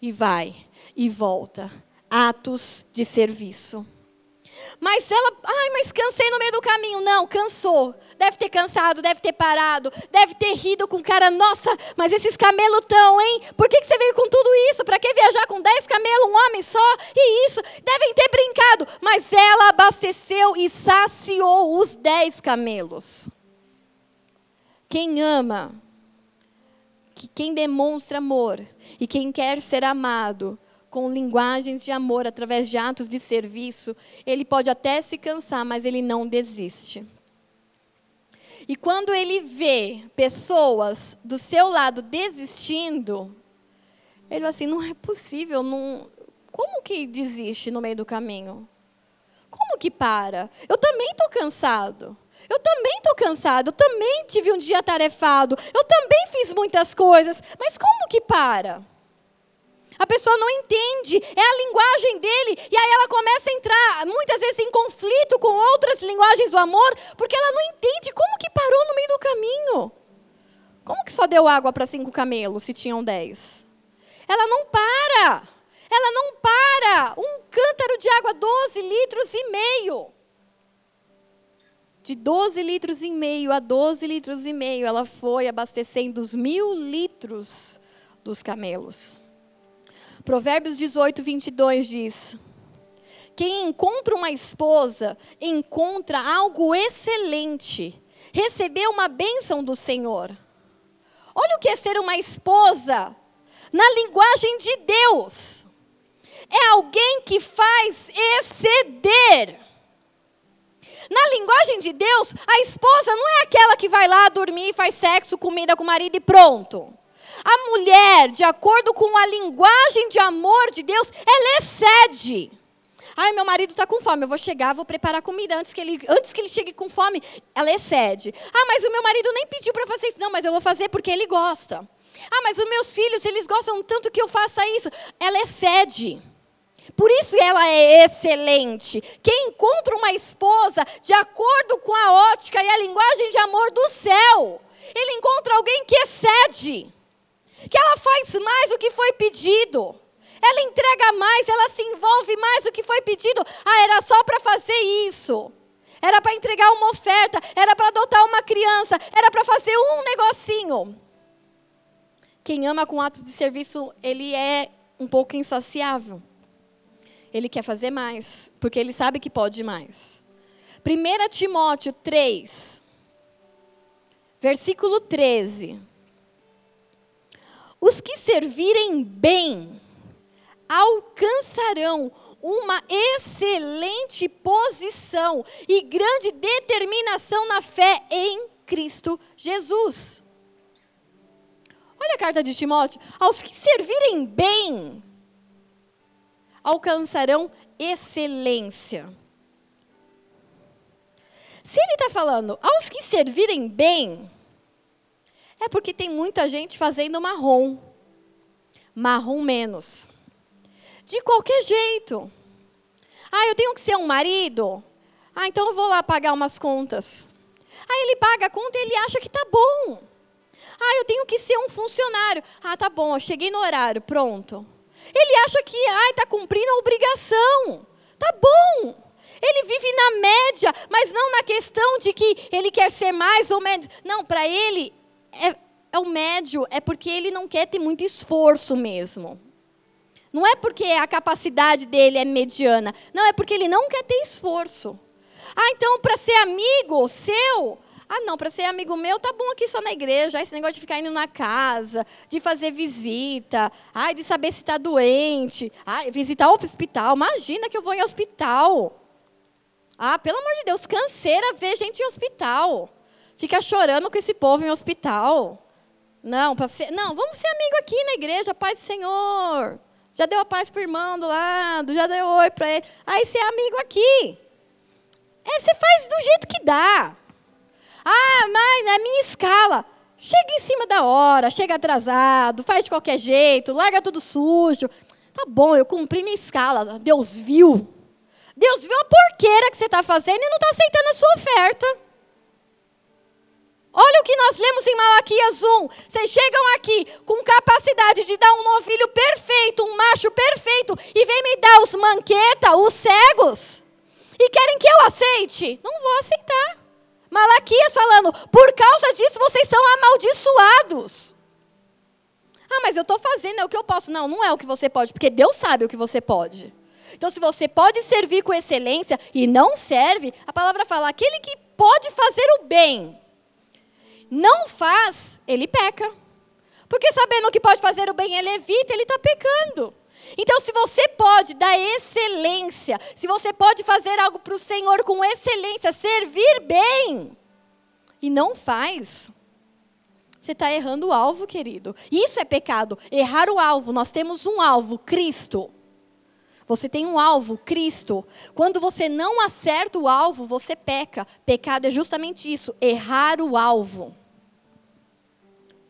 e vai, e volta. Atos de serviço. Mas ela, ai, mas cansei no meio do caminho. Não, cansou. Deve ter cansado, deve ter parado, deve ter rido com cara. Nossa, mas esses camelos tão, hein? Por que, que você veio com tudo isso? Para que viajar com dez camelos, um homem só? E isso, devem ter brincado. Mas ela abasteceu e saciou os dez camelos. Quem ama, quem demonstra amor e quem quer ser amado, com linguagens de amor, através de atos de serviço, ele pode até se cansar, mas ele não desiste. E quando ele vê pessoas do seu lado desistindo, ele fala assim: não é possível, não... como que desiste no meio do caminho? Como que para? Eu também estou cansado. Eu também estou cansado, eu também tive um dia tarefado, eu também fiz muitas coisas, mas como que para? A pessoa não entende, é a linguagem dele, e aí ela começa a entrar, muitas vezes, em conflito com outras linguagens do amor, porque ela não entende como que parou no meio do caminho. Como que só deu água para cinco camelos se tinham dez? Ela não para, ela não para. Um cântaro de água, 12 litros e meio. De 12 litros e meio a 12 litros e meio, ela foi abastecendo os mil litros dos camelos. Provérbios 18, 22 diz: Quem encontra uma esposa encontra algo excelente, recebeu uma bênção do Senhor. Olha o que é ser uma esposa na linguagem de Deus. É alguém que faz exceder. Na linguagem de Deus, a esposa não é aquela que vai lá dormir, faz sexo, comida com o marido e pronto. A mulher, de acordo com a linguagem de amor de Deus, ela excede. Ai, meu marido está com fome, eu vou chegar, vou preparar comida antes que, ele, antes que ele chegue com fome. Ela excede. Ah, mas o meu marido nem pediu para fazer isso. Não, mas eu vou fazer porque ele gosta. Ah, mas os meus filhos, eles gostam tanto que eu faça isso. Ela excede. Por isso ela é excelente. Quem encontra uma esposa de acordo com a ótica e a linguagem de amor do céu, ele encontra alguém que excede que ela faz mais o que foi pedido. Ela entrega mais, ela se envolve mais o que foi pedido. Ah, era só para fazer isso. era para entregar uma oferta, era para adotar uma criança, era para fazer um negocinho. Quem ama com atos de serviço, ele é um pouco insaciável. Ele quer fazer mais, porque ele sabe que pode mais. 1 Timóteo 3, versículo 13. Os que servirem bem alcançarão uma excelente posição e grande determinação na fé em Cristo Jesus. Olha a carta de Timóteo. Aos que servirem bem, alcançarão excelência. Se ele está falando aos que servirem bem, é porque tem muita gente fazendo marrom. Marrom menos. De qualquer jeito. Ah, eu tenho que ser um marido? Ah, então eu vou lá pagar umas contas. Aí ele paga a conta e ele acha que tá bom. Ah, eu tenho que ser um funcionário. Ah, tá bom, eu cheguei no horário, pronto. Ele acha que ah, está cumprindo a obrigação. Tá bom. Ele vive na média, mas não na questão de que ele quer ser mais ou menos. Não, para ele é, é o médio, é porque ele não quer ter muito esforço mesmo. Não é porque a capacidade dele é mediana. Não, é porque ele não quer ter esforço. Ah, então para ser amigo seu. Ah, não, para ser amigo meu, tá bom aqui só na igreja. Esse negócio de ficar indo na casa, de fazer visita, ai, de saber se está doente, ai, visitar o hospital. Imagina que eu vou em hospital. Ah, pelo amor de Deus, canseira ver gente em hospital. Fica chorando com esse povo em hospital. Não, ser, não, vamos ser amigo aqui na igreja, paz do Senhor. Já deu a paz para o irmão do lado, já deu oi para ele. Aí você é amigo aqui. É, você faz do jeito que dá. Ah, mas na minha escala. Chega em cima da hora, chega atrasado, faz de qualquer jeito, larga tudo sujo. Tá bom, eu cumpri minha escala. Deus viu. Deus viu a porqueira que você está fazendo e não está aceitando a sua oferta. Olha o que nós lemos em Malaquias 1. Vocês chegam aqui com capacidade de dar um novilho perfeito, um macho perfeito, e vem me dar os manqueta, os cegos, e querem que eu aceite? Não vou aceitar. Malaquias falando, por causa disso vocês são amaldiçoados. Ah, mas eu estou fazendo, é o que eu posso. Não, não é o que você pode, porque Deus sabe o que você pode. Então, se você pode servir com excelência e não serve, a palavra fala: aquele que pode fazer o bem não faz, ele peca. Porque sabendo que pode fazer o bem, ele evita, ele está pecando. Então, se você pode dar excelência, se você pode fazer algo para o Senhor com excelência, servir bem, e não faz, você está errando o alvo, querido. Isso é pecado, errar o alvo. Nós temos um alvo, Cristo. Você tem um alvo, Cristo. Quando você não acerta o alvo, você peca. Pecado é justamente isso, errar o alvo.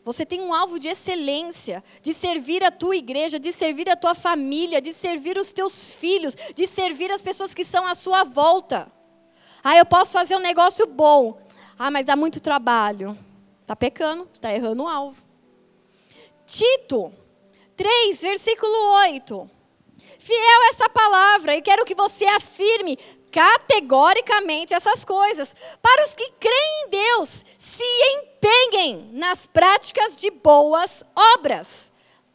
Você tem um alvo de excelência, de servir a tua igreja, de servir a tua família, de servir os teus filhos, de servir as pessoas que estão à sua volta. Ah, eu posso fazer um negócio bom. Ah, mas dá muito trabalho. Está pecando, está errando o alvo. Tito 3, versículo 8. Fiel essa palavra, e quero que você afirme categoricamente essas coisas. Para os que creem em Deus, se empenhem nas práticas de boas obras.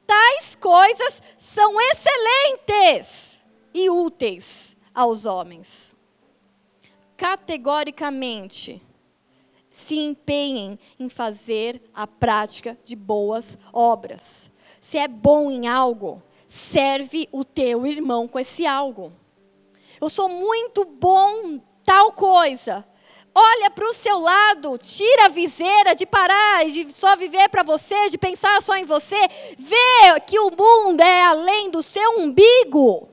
Tais coisas são excelentes e úteis aos homens. Categoricamente, se empenhem em fazer a prática de boas obras. Se é bom em algo, serve o teu irmão com esse algo. Eu sou muito bom tal coisa. Olha para o seu lado, tira a viseira de parar de só viver para você, de pensar só em você. Vê que o mundo é além do seu umbigo.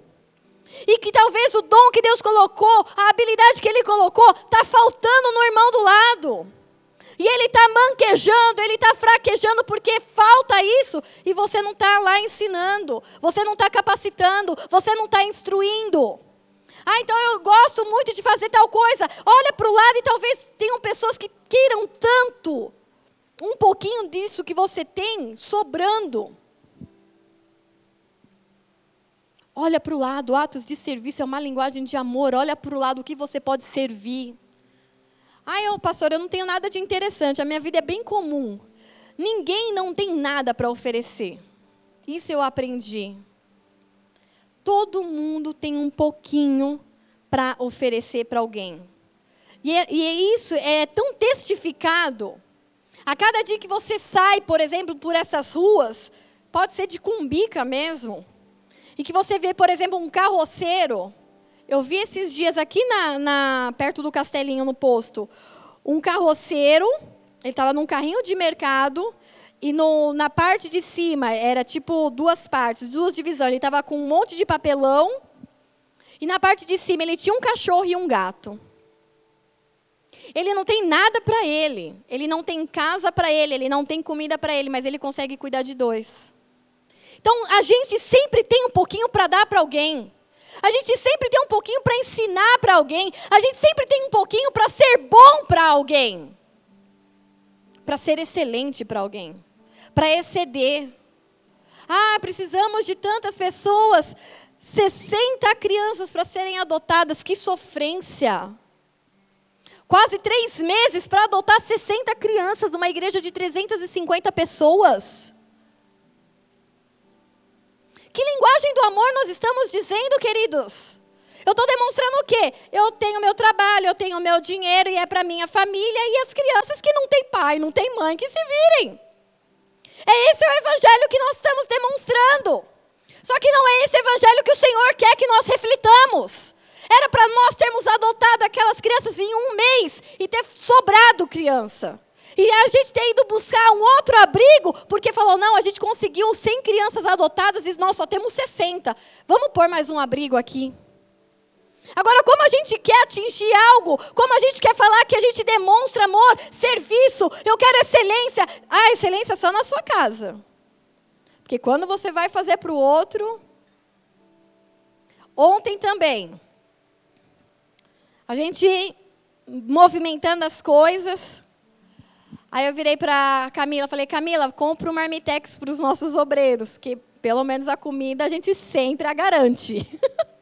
E que talvez o dom que Deus colocou, a habilidade que Ele colocou, está faltando no irmão do lado. E ele está manquejando, ele está fraquejando porque falta isso. E você não está lá ensinando, você não está capacitando, você não está instruindo. Ah, então eu gosto muito de fazer tal coisa. Olha para o lado e talvez tenham pessoas que queiram tanto um pouquinho disso que você tem sobrando. Olha para o lado, atos de serviço é uma linguagem de amor. Olha para o lado o que você pode servir. Ai, eu, pastor, eu não tenho nada de interessante, a minha vida é bem comum. Ninguém não tem nada para oferecer. Isso eu aprendi. Todo mundo tem um pouquinho para oferecer para alguém. E, é, e é isso é tão testificado. A cada dia que você sai, por exemplo, por essas ruas, pode ser de cumbica mesmo, e que você vê, por exemplo, um carroceiro. Eu vi esses dias aqui na, na perto do Castelinho, no posto, um carroceiro, ele estava num carrinho de mercado, e no, na parte de cima, era tipo duas partes, duas divisões. Ele estava com um monte de papelão. E na parte de cima, ele tinha um cachorro e um gato. Ele não tem nada para ele. Ele não tem casa para ele. Ele não tem comida para ele. Mas ele consegue cuidar de dois. Então, a gente sempre tem um pouquinho para dar para alguém. A gente sempre tem um pouquinho para ensinar para alguém. A gente sempre tem um pouquinho para ser bom para alguém. Para ser excelente para alguém para exceder. Ah, precisamos de tantas pessoas, 60 crianças para serem adotadas, que sofrência. Quase três meses para adotar 60 crianças numa igreja de 350 pessoas. Que linguagem do amor nós estamos dizendo, queridos? Eu estou demonstrando o quê? Eu tenho meu trabalho, eu tenho meu dinheiro e é para minha família e as crianças que não têm pai, não têm mãe, que se virem. É esse o evangelho que nós estamos demonstrando. Só que não é esse evangelho que o Senhor quer que nós reflitamos. Era para nós termos adotado aquelas crianças em um mês e ter sobrado criança. E a gente ter ido buscar um outro abrigo, porque falou: não, a gente conseguiu 100 crianças adotadas e nós só temos 60. Vamos pôr mais um abrigo aqui. Agora, como a gente quer atingir algo, como a gente quer falar que a gente demonstra amor, serviço, eu quero excelência. Ah, excelência só na sua casa. Porque quando você vai fazer para o outro. Ontem também. A gente movimentando as coisas. Aí eu virei para Camila, falei: Camila, compra um marmitex para os nossos obreiros, que pelo menos a comida a gente sempre a garante.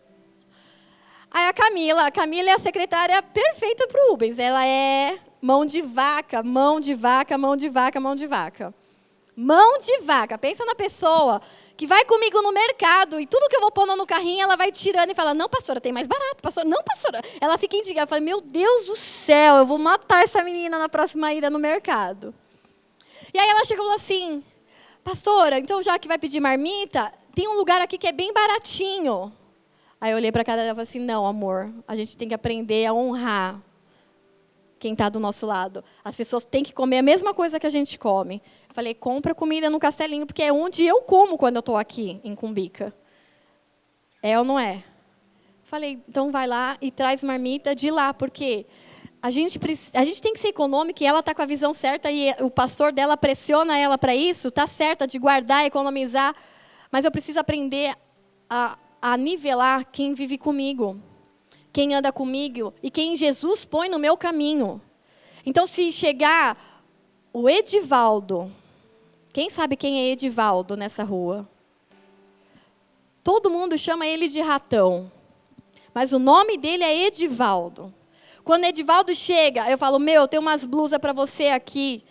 Aí a Camila, a Camila é a secretária perfeita para o Rubens. Ela é mão de vaca, mão de vaca, mão de vaca, mão de vaca. Mão de vaca. Pensa na pessoa que vai comigo no mercado e tudo que eu vou pondo no carrinho, ela vai tirando e fala: Não, pastora, tem mais barato. Pastora, não, pastora. Ela fica indignada. Eu falo: Meu Deus do céu, eu vou matar essa menina na próxima ida no mercado. E aí ela chegou assim: Pastora, então já que vai pedir marmita, tem um lugar aqui que é bem baratinho. Aí eu olhei para cada dela e falei assim: não, amor, a gente tem que aprender a honrar quem está do nosso lado. As pessoas têm que comer a mesma coisa que a gente come. falei: compra comida no castelinho, porque é onde eu como quando eu estou aqui, em Cumbica. É ou não é? Falei: então vai lá e traz marmita de lá, porque a gente, a gente tem que ser econômico e ela está com a visão certa e o pastor dela pressiona ela para isso, está certa de guardar, economizar, mas eu preciso aprender a a nivelar quem vive comigo, quem anda comigo e quem Jesus põe no meu caminho. Então, se chegar o Edivaldo, quem sabe quem é Edivaldo nessa rua? Todo mundo chama ele de ratão, mas o nome dele é Edivaldo. Quando Edivaldo chega, eu falo: Meu, eu tenho umas blusas para você aqui.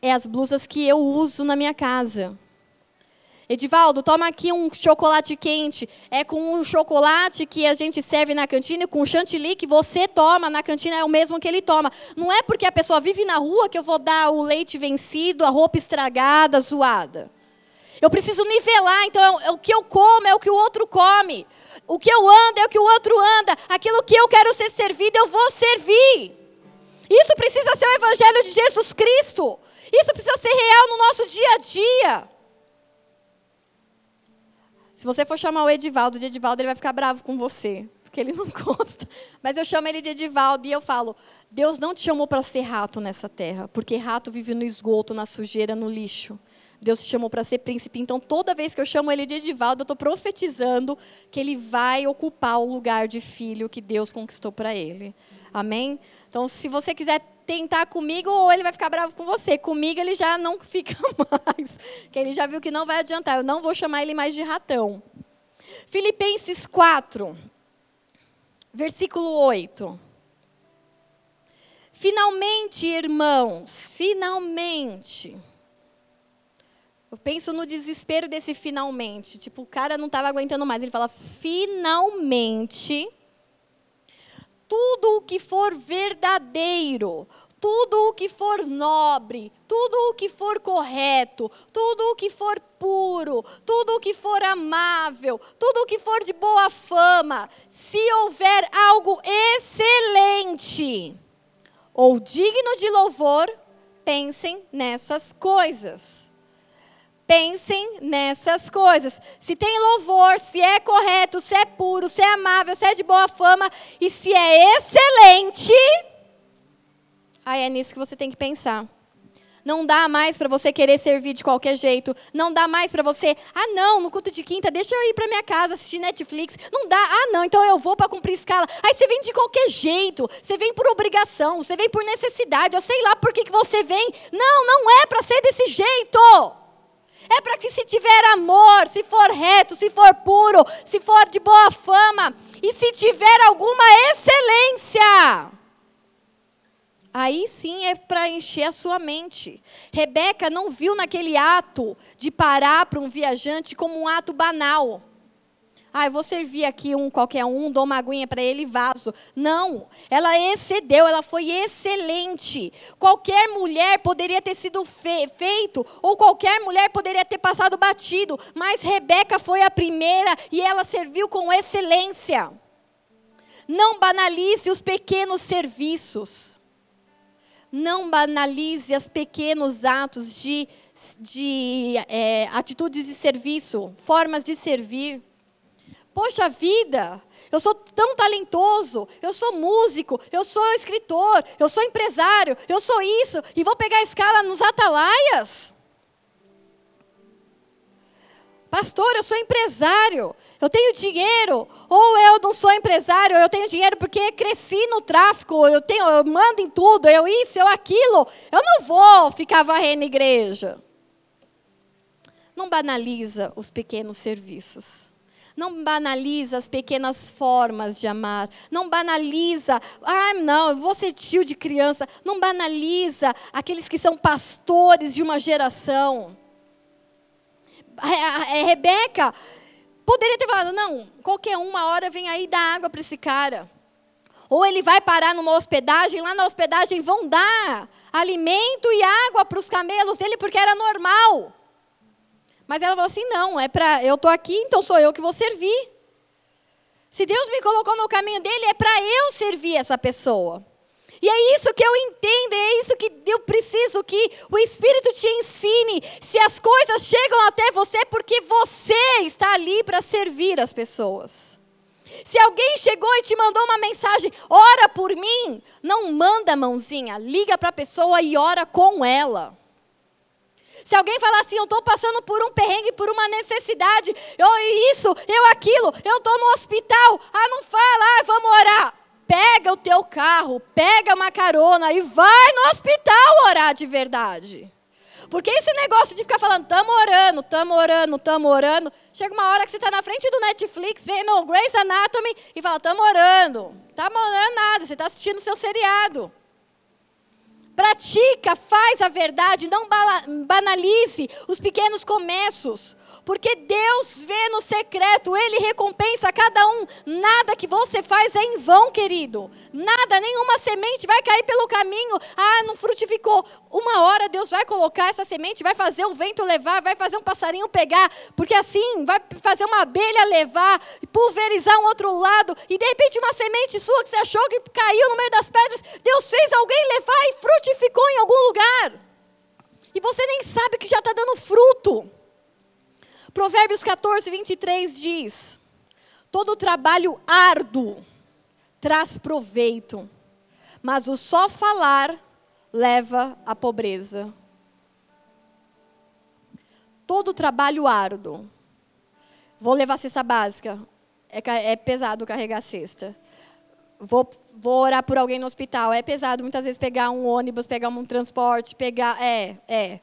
É as blusas que eu uso na minha casa. Edivaldo, toma aqui um chocolate quente. É com o chocolate que a gente serve na cantina, com o chantilly que você toma na cantina é o mesmo que ele toma. Não é porque a pessoa vive na rua que eu vou dar o leite vencido, a roupa estragada, zoada. Eu preciso nivelar, então é o que eu como é o que o outro come. O que eu ando é o que o outro anda. Aquilo que eu quero ser servido, eu vou servir. Isso precisa ser o evangelho de Jesus Cristo. Isso precisa ser real no nosso dia a dia. Se você for chamar o Edivaldo de Edivaldo, ele vai ficar bravo com você, porque ele não gosta. Mas eu chamo ele de Edivaldo e eu falo: Deus não te chamou para ser rato nessa terra, porque rato vive no esgoto, na sujeira, no lixo. Deus te chamou para ser príncipe. Então, toda vez que eu chamo ele de Edivaldo, eu estou profetizando que ele vai ocupar o lugar de filho que Deus conquistou para ele. Amém? Então, se você quiser tentar comigo, ou ele vai ficar bravo com você. Comigo ele já não fica mais. Que ele já viu que não vai adiantar. Eu não vou chamar ele mais de ratão. Filipenses 4, versículo 8. Finalmente, irmãos, finalmente. Eu penso no desespero desse finalmente. Tipo, o cara não estava aguentando mais. Ele fala: finalmente, tudo o que for verdadeiro, tudo o que for nobre, tudo o que for correto, tudo o que for puro, tudo o que for amável, tudo o que for de boa fama, se houver algo excelente ou digno de louvor, pensem nessas coisas. Pensem nessas coisas. Se tem louvor, se é correto, se é puro, se é amável, se é de boa fama e se é excelente, aí é nisso que você tem que pensar. Não dá mais para você querer servir de qualquer jeito. Não dá mais para você, ah, não, no culto de quinta, deixa eu ir para minha casa assistir Netflix. Não dá, ah, não, então eu vou para cumprir escala. Aí você vem de qualquer jeito. Você vem por obrigação, você vem por necessidade. Eu sei lá por que, que você vem. Não, não é para ser desse jeito. É para que se tiver amor, se for reto, se for puro, se for de boa fama e se tiver alguma excelência aí sim é para encher a sua mente. Rebeca não viu naquele ato de parar para um viajante como um ato banal. Ah, vou servir aqui um qualquer um, dou uma aguinha para ele e vaso. Não, ela excedeu, ela foi excelente. Qualquer mulher poderia ter sido fe feito, ou qualquer mulher poderia ter passado batido, mas Rebeca foi a primeira e ela serviu com excelência. Não banalize os pequenos serviços não banalize os pequenos atos de, de é, atitudes de serviço, formas de servir. Poxa vida, eu sou tão talentoso, eu sou músico, eu sou escritor, eu sou empresário, eu sou isso, e vou pegar a escala nos atalaias? Pastor, eu sou empresário, eu tenho dinheiro. Ou eu não sou empresário, eu tenho dinheiro porque cresci no tráfico, eu, tenho, eu mando em tudo, eu isso, eu aquilo. Eu não vou ficar varrendo igreja. Não banaliza os pequenos serviços. Não banaliza as pequenas formas de amar. Não banaliza, ah, não, eu vou ser tio de criança. Não banaliza aqueles que são pastores de uma geração. Rebeca poderia ter falado: não, qualquer uma hora vem aí dar água para esse cara. Ou ele vai parar numa hospedagem, lá na hospedagem vão dar alimento e água para os camelos dele, porque era normal. Mas ela falou assim: não, é para eu estou aqui, então sou eu que vou servir. Se Deus me colocou no caminho dele, é para eu servir essa pessoa. E é isso que eu entendo, é isso que eu preciso que o Espírito te ensine. Se as coisas chegam até você, é porque você está ali para servir as pessoas. Se alguém chegou e te mandou uma mensagem, ora por mim, não manda a mãozinha, liga para a pessoa e ora com ela. Se alguém falar assim, eu estou passando por um perrengue, por uma necessidade, eu isso, eu aquilo, eu estou no hospital, ah, não fala, ah, vamos orar pega o teu carro, pega uma carona e vai no hospital orar de verdade. Porque esse negócio de ficar falando, tamo orando, tamo orando, tamo orando, chega uma hora que você está na frente do Netflix, vendo Grey's Anatomy e fala, tamo orando. Tá orando nada, você está assistindo seu seriado. Pratica, faz a verdade, não banalize os pequenos começos. Porque Deus vê no secreto, Ele recompensa cada um. Nada que você faz é em vão, querido. Nada, nenhuma semente vai cair pelo caminho. Ah, não frutificou. Uma hora Deus vai colocar essa semente, vai fazer o vento levar, vai fazer um passarinho pegar. Porque assim, vai fazer uma abelha levar, pulverizar um outro lado. E de repente, uma semente sua que você achou que caiu no meio das pedras, Deus fez alguém levar e frutificou em algum lugar. E você nem sabe que já está dando fruto. Provérbios 14, 23 diz: Todo trabalho árduo traz proveito, mas o só falar leva à pobreza. Todo trabalho árduo. Vou levar a cesta básica. É, é pesado carregar a cesta. Vou, vou orar por alguém no hospital. É pesado muitas vezes pegar um ônibus, pegar um transporte, pegar. É, é.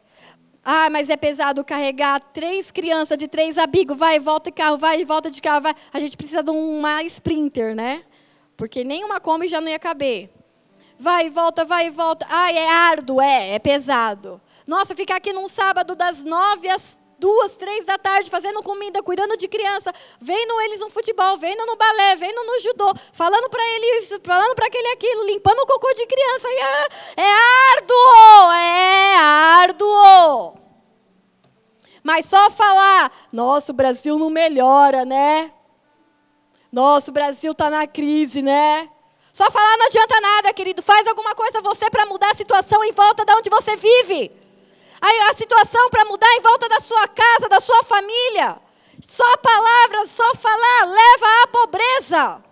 Ah, mas é pesado carregar três crianças de três amigos, vai volta de carro, vai volta de carro, vai. A gente precisa de uma sprinter, né? Porque nenhuma Kombi já não ia caber. vai volta, vai volta. Ai, é árduo, é, é pesado. Nossa, ficar aqui num sábado das nove às duas, três da tarde, fazendo comida, cuidando de criança, vendo eles no futebol, vendo no balé, vendo no judô, falando para ele, falando para aquele aquilo, limpando o cocô de criança. É, é árduo, é árduo. Mas só falar, nossa, o Brasil não melhora, né? Nossa, o Brasil está na crise, né? Só falar não adianta nada, querido. Faz alguma coisa você para mudar a situação em volta de onde você vive a, situação para mudar em volta da sua casa, da sua família. Só palavras, só falar, leva à pobreza.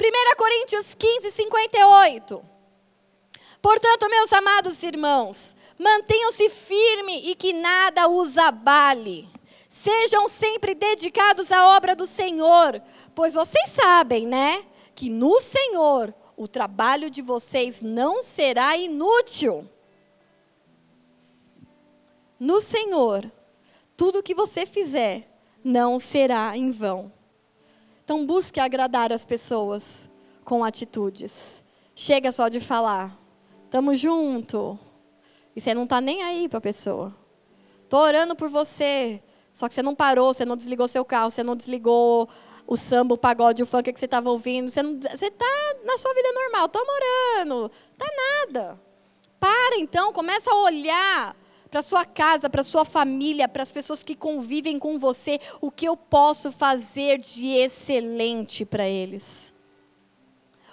1 Coríntios 15, 58. Portanto, meus amados irmãos, mantenham-se firmes e que nada os abale. Sejam sempre dedicados à obra do Senhor, pois vocês sabem, né, que no Senhor o trabalho de vocês não será inútil no Senhor, tudo que você fizer não será em vão. Então busque agradar as pessoas com atitudes. Chega só de falar, tamo junto. E você não está nem aí para a pessoa. Tô orando por você. Só que você não parou, você não desligou seu carro, você não desligou o samba, o pagode, o funk que você estava ouvindo. Você está na sua vida normal, tô orando. Tá nada. Para então, começa a olhar para sua casa, para sua família, para as pessoas que convivem com você, o que eu posso fazer de excelente para eles?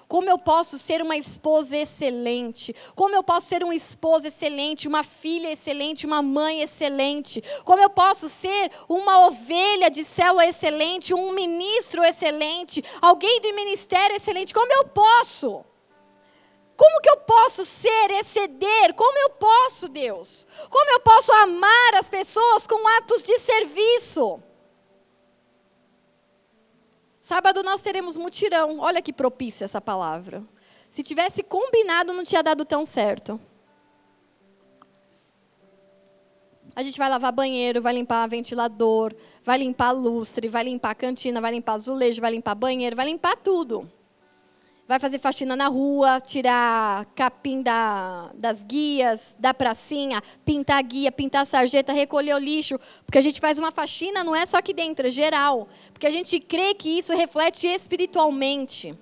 Como eu posso ser uma esposa excelente? Como eu posso ser um esposo excelente, uma filha excelente, uma mãe excelente? Como eu posso ser uma ovelha de célula excelente, um ministro excelente, alguém do ministério excelente? Como eu posso? Como que eu posso ser, exceder? Como eu posso, Deus? Como eu posso amar as pessoas com atos de serviço? Sábado nós teremos mutirão. Olha que propício essa palavra. Se tivesse combinado, não tinha dado tão certo. A gente vai lavar banheiro, vai limpar ventilador, vai limpar lustre, vai limpar cantina, vai limpar azulejo, vai limpar banheiro, vai limpar tudo vai fazer faxina na rua, tirar capim da, das guias, da pracinha, pintar guia, pintar sarjeta, recolher o lixo. Porque a gente faz uma faxina, não é só aqui dentro, é geral. Porque a gente crê que isso reflete espiritualmente.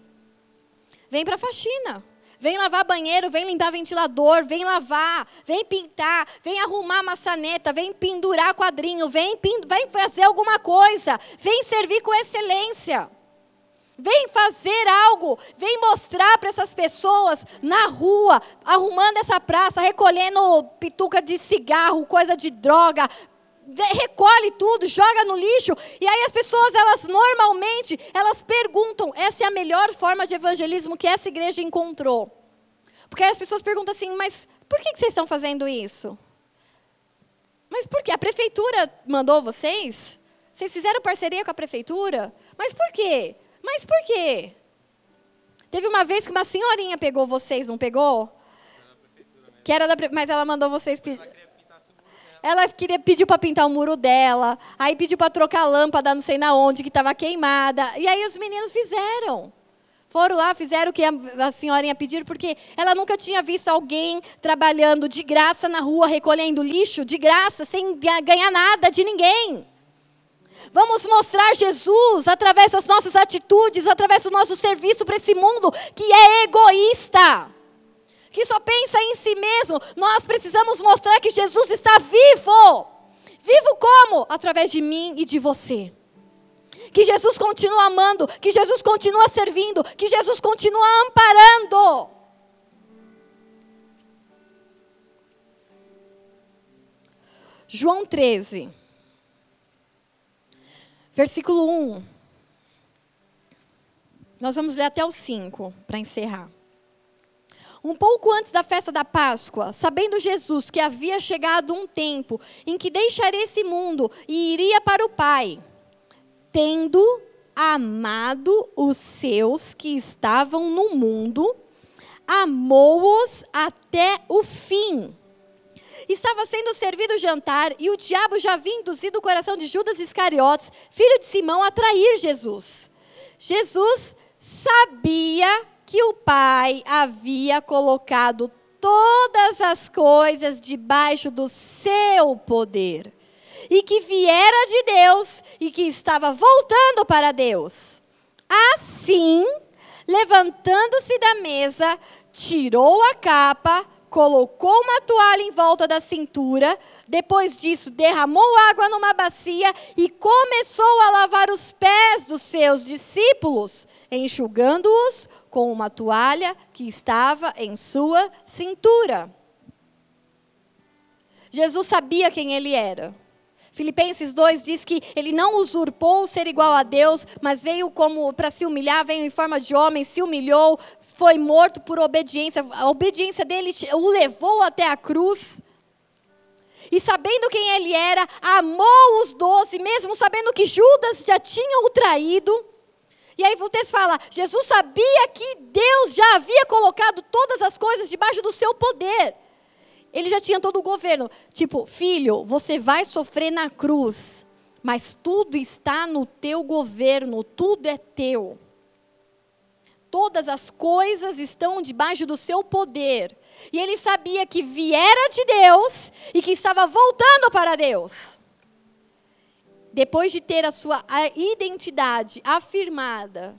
Vem para a faxina. Vem lavar banheiro, vem limpar ventilador, vem lavar, vem pintar, vem arrumar maçaneta, vem pendurar quadrinho, vem, vem fazer alguma coisa, vem servir com excelência. Vem fazer algo, vem mostrar para essas pessoas na rua, arrumando essa praça, recolhendo pituca de cigarro, coisa de droga, recolhe tudo, joga no lixo. E aí as pessoas, elas normalmente, elas perguntam, essa é a melhor forma de evangelismo que essa igreja encontrou. Porque aí as pessoas perguntam assim, mas por que vocês estão fazendo isso? Mas por quê? A prefeitura mandou vocês? Vocês fizeram parceria com a prefeitura? Mas por quê? Mas por quê? Teve uma vez que uma senhorinha pegou vocês, não pegou? Que era da, mas ela mandou vocês ela queria pediu para pintar o muro dela, aí pediu para trocar a lâmpada, não sei na onde, que estava queimada. E aí os meninos fizeram. Foram lá, fizeram o que a senhorinha pediu, porque ela nunca tinha visto alguém trabalhando de graça na rua, recolhendo lixo, de graça, sem ganhar nada de ninguém. Vamos mostrar Jesus através das nossas atitudes, através do nosso serviço para esse mundo que é egoísta, que só pensa em si mesmo. Nós precisamos mostrar que Jesus está vivo. Vivo como? Através de mim e de você. Que Jesus continua amando, que Jesus continua servindo, que Jesus continua amparando. João 13. Versículo 1. Nós vamos ler até o 5 para encerrar. Um pouco antes da festa da Páscoa, sabendo Jesus que havia chegado um tempo em que deixaria esse mundo e iria para o Pai, tendo amado os seus que estavam no mundo, amou-os até o fim. Estava sendo servido o jantar e o diabo já havia induzido o coração de Judas Iscariotes, filho de Simão, a trair Jesus. Jesus sabia que o Pai havia colocado todas as coisas debaixo do seu poder, e que viera de Deus e que estava voltando para Deus. Assim, levantando-se da mesa, tirou a capa, colocou uma toalha em volta da cintura, depois disso derramou água numa bacia e começou a lavar os pés dos seus discípulos, enxugando-os com uma toalha que estava em sua cintura. Jesus sabia quem ele era. Filipenses 2 diz que ele não usurpou ser igual a Deus, mas veio como para se humilhar, veio em forma de homem, se humilhou, foi morto por obediência. A obediência dele o levou até a cruz. E sabendo quem ele era, amou os doze, mesmo sabendo que Judas já tinha o traído. E aí o texto fala: Jesus sabia que Deus já havia colocado todas as coisas debaixo do seu poder. Ele já tinha todo o governo. Tipo, filho, você vai sofrer na cruz, mas tudo está no teu governo, tudo é teu. Todas as coisas estão debaixo do seu poder. E ele sabia que viera de Deus e que estava voltando para Deus. Depois de ter a sua identidade afirmada,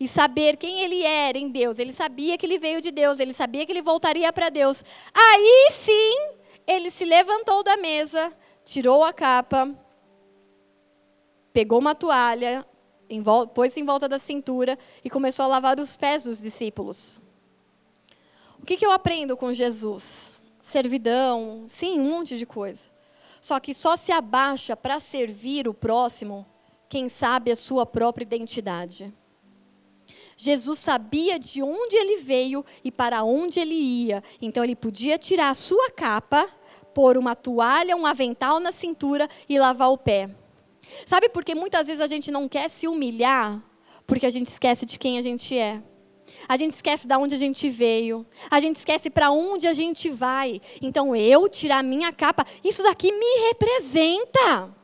e saber quem ele era em Deus. Ele sabia que ele veio de Deus, ele sabia que ele voltaria para Deus. Aí sim, ele se levantou da mesa, tirou a capa, pegou uma toalha, pôs em volta da cintura e começou a lavar os pés dos discípulos. O que, que eu aprendo com Jesus? Servidão, sim, um monte de coisa. Só que só se abaixa para servir o próximo quem sabe a sua própria identidade. Jesus sabia de onde ele veio e para onde ele ia. Então ele podia tirar a sua capa, pôr uma toalha, um avental na cintura e lavar o pé. Sabe por que muitas vezes a gente não quer se humilhar? Porque a gente esquece de quem a gente é. A gente esquece de onde a gente veio. A gente esquece para onde a gente vai. Então eu tirar minha capa, isso daqui me representa.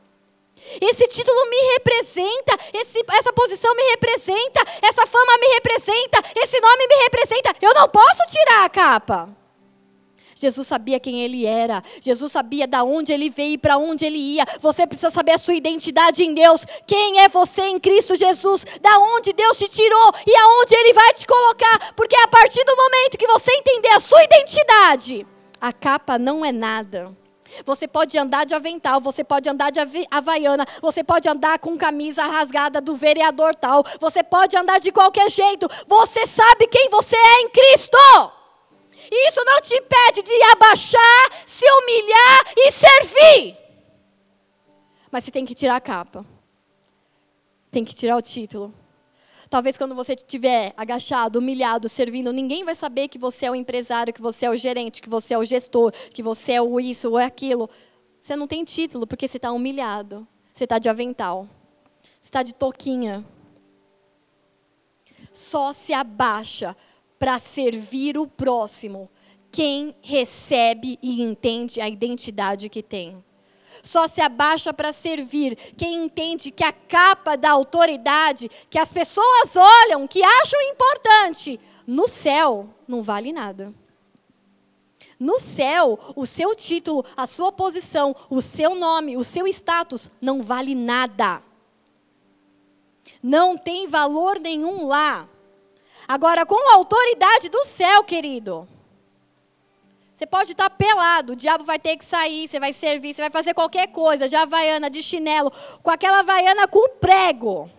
Esse título me representa, esse, essa posição me representa, essa fama me representa, esse nome me representa. Eu não posso tirar a capa. Jesus sabia quem ele era. Jesus sabia da onde ele veio e para onde ele ia. Você precisa saber a sua identidade em Deus. Quem é você em Cristo Jesus? Da onde Deus te tirou e aonde ele vai te colocar? Porque a partir do momento que você entender a sua identidade, a capa não é nada. Você pode andar de avental, você pode andar de havaiana, você pode andar com camisa rasgada do vereador tal, você pode andar de qualquer jeito. Você sabe quem você é em Cristo. Isso não te impede de abaixar, se humilhar e servir. Mas você tem que tirar a capa. Tem que tirar o título. Talvez quando você estiver agachado, humilhado, servindo, ninguém vai saber que você é o empresário, que você é o gerente, que você é o gestor, que você é o isso ou aquilo. Você não tem título porque você está humilhado. Você está de avental. Você está de toquinha. Só se abaixa para servir o próximo quem recebe e entende a identidade que tem só se abaixa para servir quem entende que a capa da autoridade que as pessoas olham, que acham importante, no céu não vale nada. No céu, o seu título, a sua posição, o seu nome, o seu status não vale nada. Não tem valor nenhum lá. Agora, com a autoridade do céu, querido, você pode estar pelado, o diabo vai ter que sair, você vai servir, você vai fazer qualquer coisa, de havaiana, de chinelo, com aquela havaiana com prego.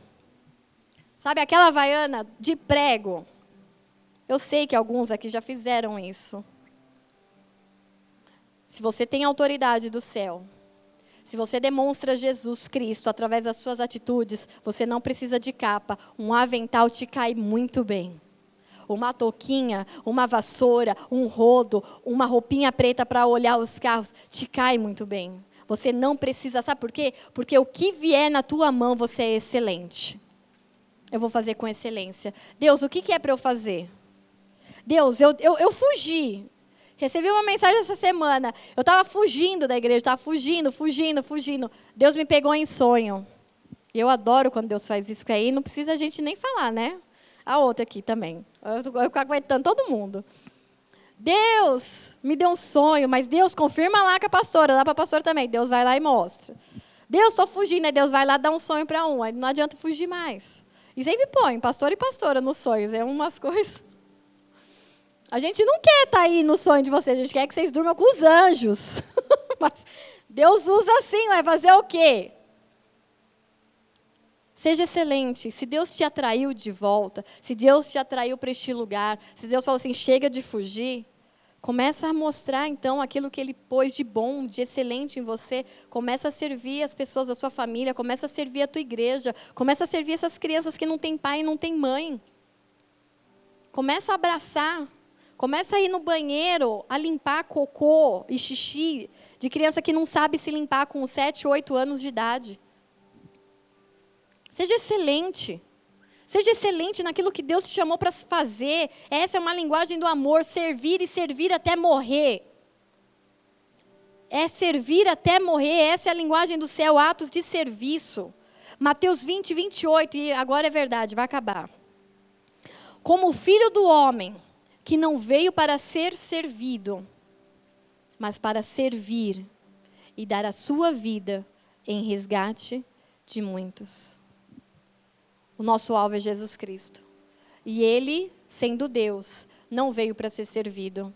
Sabe aquela havaiana de prego? Eu sei que alguns aqui já fizeram isso. Se você tem autoridade do céu, se você demonstra Jesus Cristo através das suas atitudes, você não precisa de capa. Um avental te cai muito bem uma touquinha, uma vassoura, um rodo, uma roupinha preta para olhar os carros, te cai muito bem. Você não precisa, sabe por quê? Porque o que vier na tua mão, você é excelente. Eu vou fazer com excelência. Deus, o que, é para eu fazer? Deus, eu, eu, eu fugi. Recebi uma mensagem essa semana. Eu estava fugindo da igreja, estava fugindo, fugindo, fugindo. Deus me pegou em sonho. Eu adoro quando Deus faz isso, porque aí não precisa a gente nem falar, né? A outra aqui também. Eu fico aguentando todo mundo. Deus me deu um sonho, mas Deus confirma lá com a pastora, dá para a pastora também. Deus vai lá e mostra. Deus, estou fugindo, aí Deus vai lá dar um sonho para um, aí não adianta fugir mais. E sempre põe pastor e pastora nos sonhos, é umas coisas. A gente não quer estar tá aí no sonho de vocês, a gente quer que vocês durmam com os anjos. mas Deus usa assim, vai fazer o quê? Seja excelente. Se Deus te atraiu de volta, se Deus te atraiu para este lugar, se Deus falou assim, chega de fugir, começa a mostrar então aquilo que Ele pôs de bom, de excelente em você. Começa a servir as pessoas da sua família, começa a servir a tua igreja, começa a servir essas crianças que não têm pai e não têm mãe. Começa a abraçar. Começa a ir no banheiro a limpar cocô e xixi de criança que não sabe se limpar com 7, 8 anos de idade. Seja excelente. Seja excelente naquilo que Deus te chamou para fazer. Essa é uma linguagem do amor, servir e servir até morrer. É servir até morrer, essa é a linguagem do céu, atos de serviço. Mateus 20, 28, e agora é verdade, vai acabar. Como o filho do homem, que não veio para ser servido, mas para servir e dar a sua vida em resgate de muitos. O nosso alvo é Jesus Cristo. E ele, sendo Deus, não veio para ser servido.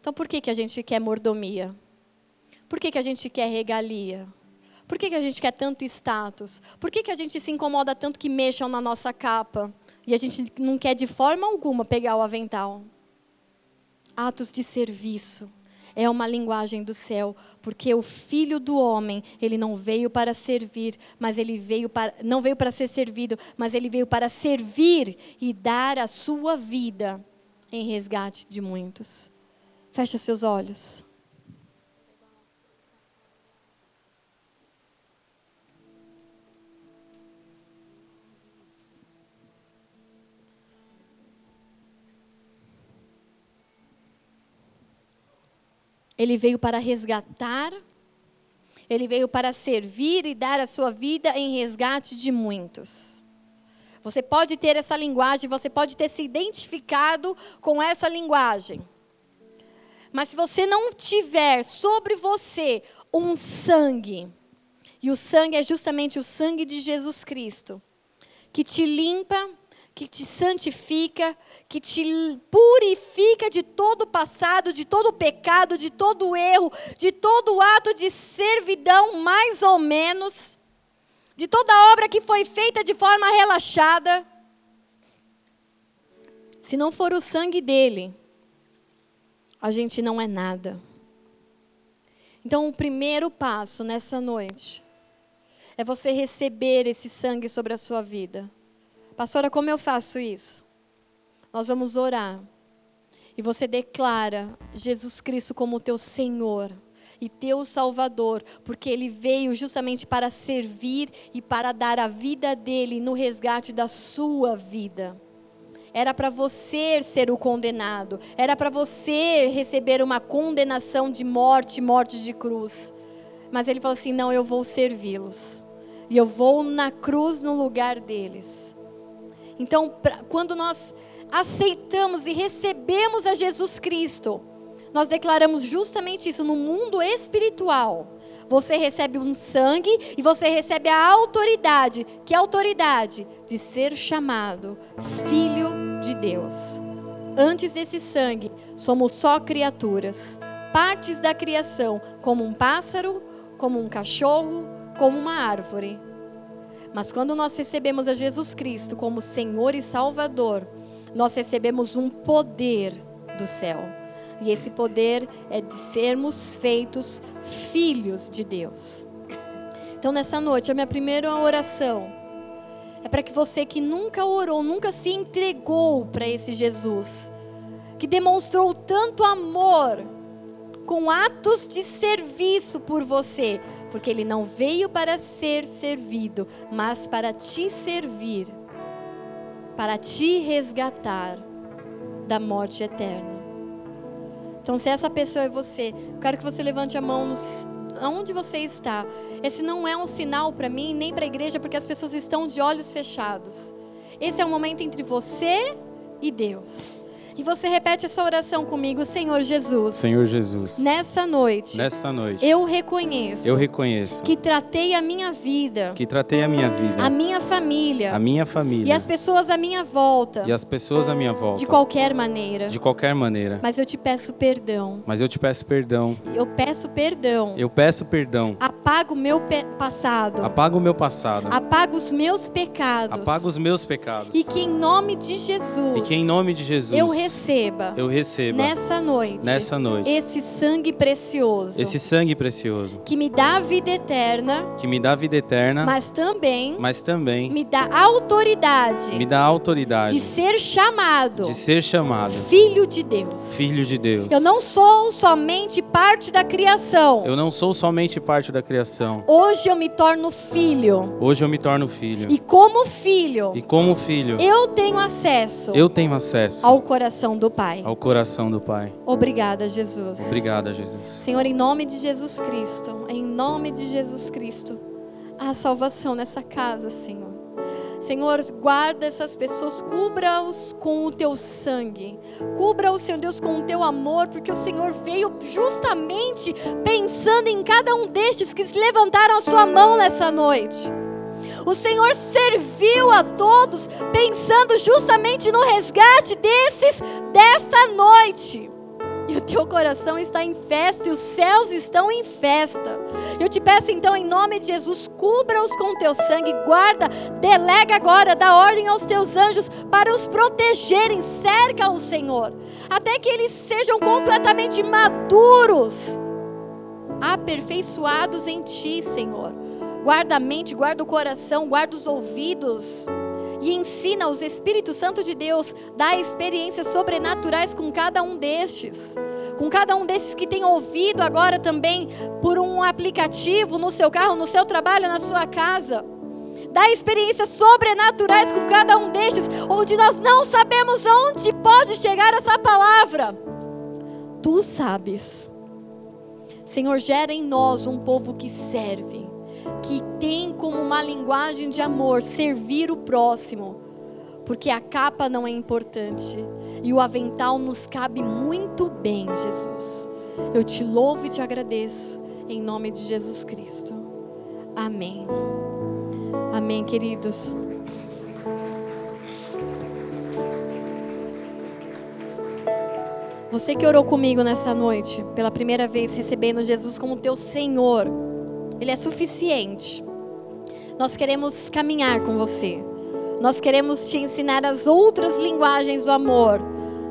Então por que, que a gente quer mordomia? Por que, que a gente quer regalia? Por que, que a gente quer tanto status? Por que, que a gente se incomoda tanto que mexam na nossa capa? E a gente não quer de forma alguma pegar o avental? Atos de serviço é uma linguagem do céu, porque o filho do homem, ele não veio para servir, mas ele veio para não veio para ser servido, mas ele veio para servir e dar a sua vida em resgate de muitos. Feche seus olhos. Ele veio para resgatar, ele veio para servir e dar a sua vida em resgate de muitos. Você pode ter essa linguagem, você pode ter se identificado com essa linguagem. Mas se você não tiver sobre você um sangue, e o sangue é justamente o sangue de Jesus Cristo, que te limpa, que te santifica, que te purifica de todo o passado, de todo o pecado, de todo erro, de todo ato de servidão, mais ou menos, de toda obra que foi feita de forma relaxada. Se não for o sangue dele, a gente não é nada. Então, o primeiro passo nessa noite é você receber esse sangue sobre a sua vida. Pastora, como eu faço isso? Nós vamos orar. E você declara Jesus Cristo como teu Senhor e teu Salvador, porque ele veio justamente para servir e para dar a vida dele no resgate da sua vida. Era para você ser o condenado, era para você receber uma condenação de morte, morte de cruz. Mas ele falou assim: não, eu vou servi-los, e eu vou na cruz no lugar deles. Então, pra, quando nós aceitamos e recebemos a Jesus Cristo, nós declaramos justamente isso no mundo espiritual. Você recebe um sangue e você recebe a autoridade, que autoridade de ser chamado filho de Deus. Antes desse sangue, somos só criaturas, partes da criação, como um pássaro, como um cachorro, como uma árvore. Mas quando nós recebemos a Jesus Cristo como Senhor e Salvador, nós recebemos um poder do céu. E esse poder é de sermos feitos filhos de Deus. Então, nessa noite, a minha primeira oração é para que você que nunca orou, nunca se entregou para esse Jesus, que demonstrou tanto amor, com atos de serviço por você, porque ele não veio para ser servido, mas para te servir, para te resgatar da morte eterna. Então, se essa pessoa é você, eu quero que você levante a mão nos, aonde você está. Esse não é um sinal para mim nem para a igreja, porque as pessoas estão de olhos fechados. Esse é o momento entre você e Deus. E você repete essa oração comigo, Senhor Jesus. Senhor Jesus. Nessa noite. Nesta noite. Eu reconheço. Eu reconheço. Que tratei a minha vida. Que tratei a minha vida. A minha família. A minha família. E as pessoas à minha volta. E as pessoas à minha volta. De qualquer maneira. De qualquer maneira. Mas eu te peço perdão. Mas eu te peço perdão. Eu peço perdão. Eu peço perdão. Apaga o meu passado. Apaga o meu passado. Apaga os meus pecados. Apaga os meus pecados. E que em nome de Jesus. E que em nome de Jesus. Eu receba. Eu receba. Nessa noite. Nessa noite. Esse sangue precioso. Esse sangue precioso. Que me dá vida eterna. Que me dá vida eterna. Mas também. Mas também. Me dá autoridade. Me dá autoridade. De ser chamado. De ser chamado. Filho de Deus. Filho de Deus. Eu não sou somente parte da criação. Eu não sou somente parte da criação. Hoje eu me torno filho. Hoje eu me torno filho. E como filho. E como filho. Eu tenho acesso. Eu tenho acesso. Ao coração do Pai. Ao coração do Pai. Obrigada, Jesus. Obrigada, Jesus. Senhor, em nome de Jesus Cristo, em nome de Jesus Cristo, há salvação nessa casa, Senhor. Senhor, guarda essas pessoas, cubra-os com o teu sangue, cubra-os, Senhor Deus, com o teu amor, porque o Senhor veio justamente pensando em cada um destes que se levantaram a sua mão nessa noite. O Senhor serviu a todos pensando justamente no resgate desses desta noite. E o teu coração está em festa e os céus estão em festa. Eu te peço então, em nome de Jesus, cubra-os com teu sangue, guarda, delega agora, dá ordem aos teus anjos para os protegerem, cerca-os, Senhor, até que eles sejam completamente maduros, aperfeiçoados em ti, Senhor. Guarda a mente, guarda o coração, guarda os ouvidos e ensina os Espírito Santo de Deus, dá experiências sobrenaturais com cada um destes. Com cada um destes que tem ouvido agora também por um aplicativo no seu carro, no seu trabalho, na sua casa. Dá experiências sobrenaturais com cada um destes, onde nós não sabemos onde pode chegar essa palavra. Tu sabes. Senhor, gera em nós um povo que serve que tem como uma linguagem de amor servir o próximo, porque a capa não é importante e o avental nos cabe muito bem, Jesus. Eu te louvo e te agradeço em nome de Jesus Cristo. Amém. Amém, queridos. Você que orou comigo nessa noite, pela primeira vez recebendo Jesus como teu Senhor, ele é suficiente. Nós queremos caminhar com você. Nós queremos te ensinar as outras linguagens do amor.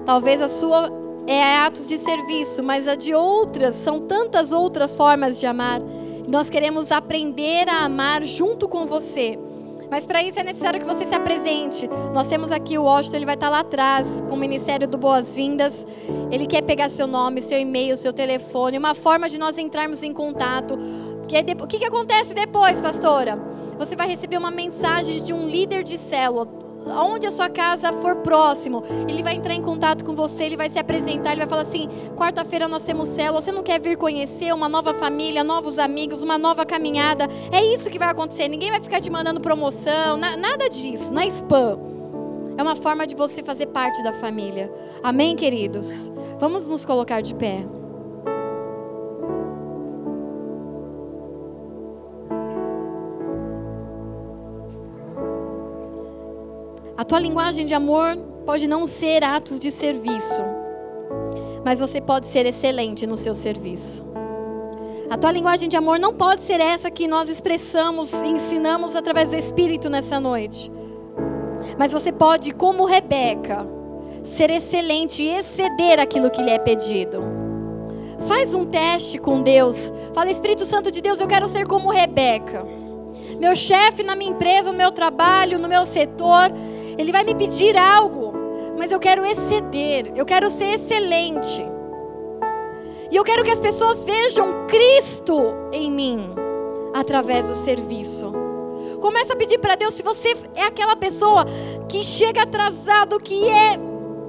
Talvez a sua é atos de serviço, mas a de outras são tantas outras formas de amar. Nós queremos aprender a amar junto com você. Mas para isso é necessário que você se apresente. Nós temos aqui o Washington, ele vai estar lá atrás com o Ministério do Boas-Vindas. Ele quer pegar seu nome, seu e-mail, seu telefone, uma forma de nós entrarmos em contato. O que, que acontece depois, pastora? Você vai receber uma mensagem de um líder de célula. Onde a sua casa for próximo, ele vai entrar em contato com você, ele vai se apresentar, ele vai falar assim: quarta-feira nós temos célula, você não quer vir conhecer uma nova família, novos amigos, uma nova caminhada? É isso que vai acontecer. Ninguém vai ficar te mandando promoção, na, nada disso, não é spam. É uma forma de você fazer parte da família. Amém, queridos? Vamos nos colocar de pé. Tua linguagem de amor pode não ser atos de serviço, mas você pode ser excelente no seu serviço. A tua linguagem de amor não pode ser essa que nós expressamos e ensinamos através do Espírito nessa noite. Mas você pode, como Rebeca, ser excelente e exceder aquilo que lhe é pedido. Faz um teste com Deus. Fala, Espírito Santo de Deus, eu quero ser como Rebeca. Meu chefe na minha empresa, no meu trabalho, no meu setor, ele vai me pedir algo, mas eu quero exceder, eu quero ser excelente. E eu quero que as pessoas vejam Cristo em mim através do serviço. Começa a pedir para Deus se você é aquela pessoa que chega atrasado, que é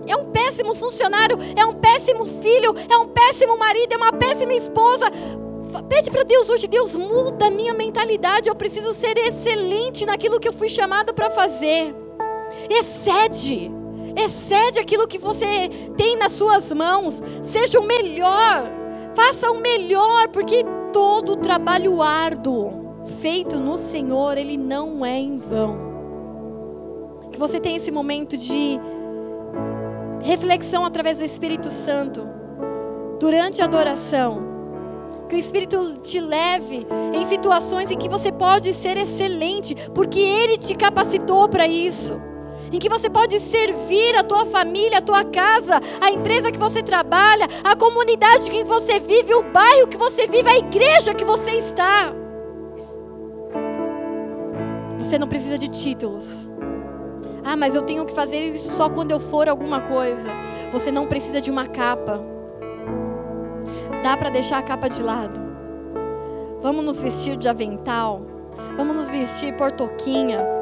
é um péssimo funcionário, é um péssimo filho, é um péssimo marido, é uma péssima esposa. Pede para Deus hoje, Deus muda a minha mentalidade. Eu preciso ser excelente naquilo que eu fui chamado para fazer. Excede. Excede aquilo que você tem nas suas mãos. Seja o melhor. Faça o melhor, porque todo trabalho árduo feito no Senhor, ele não é em vão. Que você tenha esse momento de reflexão através do Espírito Santo durante a adoração. Que o Espírito te leve em situações em que você pode ser excelente, porque Ele te capacitou para isso. Em que você pode servir a tua família, a tua casa, a empresa que você trabalha, a comunidade que você vive, o bairro que você vive, a igreja que você está. Você não precisa de títulos. Ah, mas eu tenho que fazer isso só quando eu for alguma coisa. Você não precisa de uma capa. Dá para deixar a capa de lado. Vamos nos vestir de avental. Vamos nos vestir por toquinha.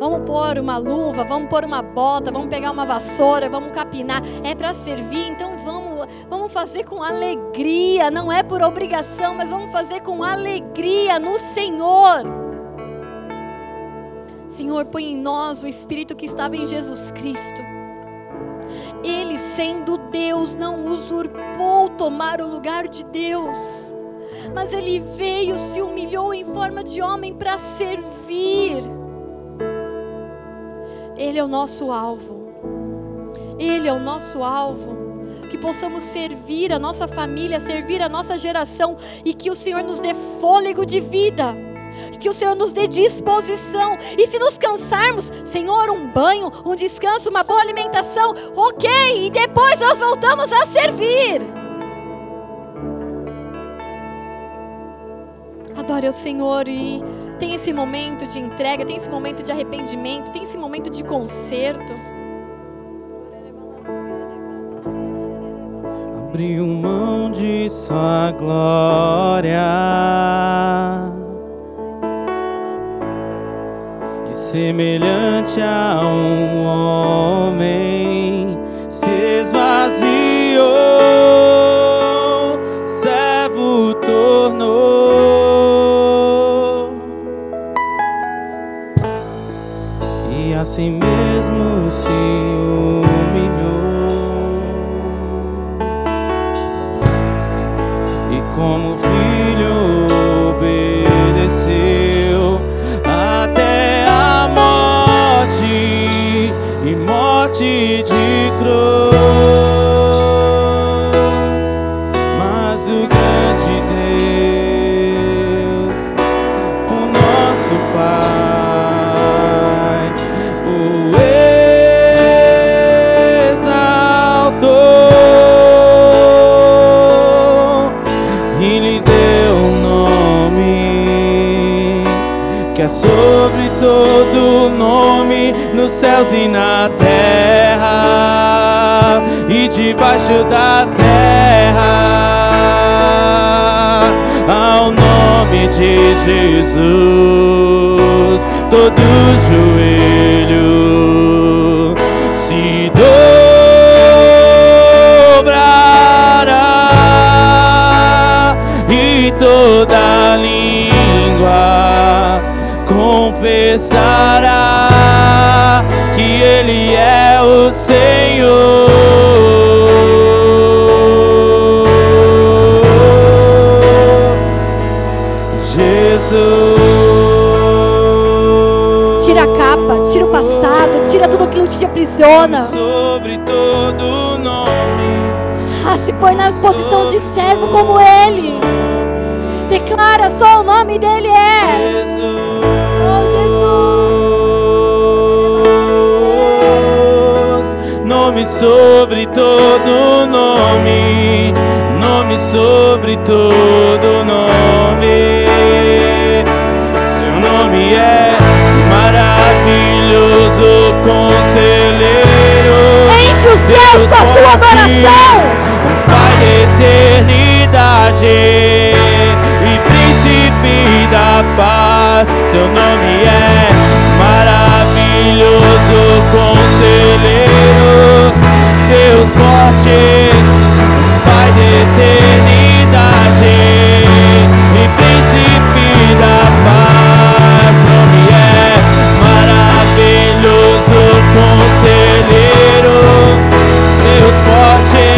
Vamos pôr uma luva, vamos pôr uma bota, vamos pegar uma vassoura, vamos capinar. É para servir, então vamos, vamos fazer com alegria. Não é por obrigação, mas vamos fazer com alegria no Senhor. Senhor, põe em nós o Espírito que estava em Jesus Cristo. Ele, sendo Deus, não usurpou tomar o lugar de Deus, mas ele veio, se humilhou em forma de homem para servir. Ele é o nosso alvo. Ele é o nosso alvo. Que possamos servir a nossa família, servir a nossa geração e que o Senhor nos dê fôlego de vida que o Senhor nos dê disposição. E se nos cansarmos, Senhor, um banho, um descanso, uma boa alimentação, ok, e depois nós voltamos a servir. Adore o Senhor e tem esse momento de entrega, tem esse momento de arrependimento, tem esse momento de conserto. Abriu mão de sua glória e semelhante a um homem se esvaziou, céus e na terra e debaixo da terra ao nome de Jesus. Todo tira tudo aquilo que te aprisiona. Sobre todo nome. Ah, se põe na posição de servo como ele. Declara só o nome dele é. Jesus. Oh, Jesus. Nome sobre todo nome, nome sobre todo nome. Seu nome é Enche os céus com a tua adoração. Pai da eternidade e príncipe da paz. Seu nome é maravilhoso conselheiro, Deus forte, Pai da eternidade e príncipe da paz. Seu nome é maravilhoso conselheiro. Deus forte,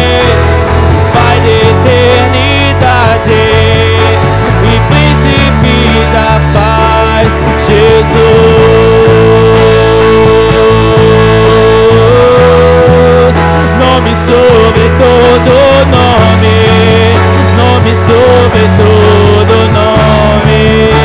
Pai de eternidade e príncipe da paz, Jesus. Nome sobre todo nome, nome sobre todo nome.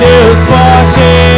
Deus forte,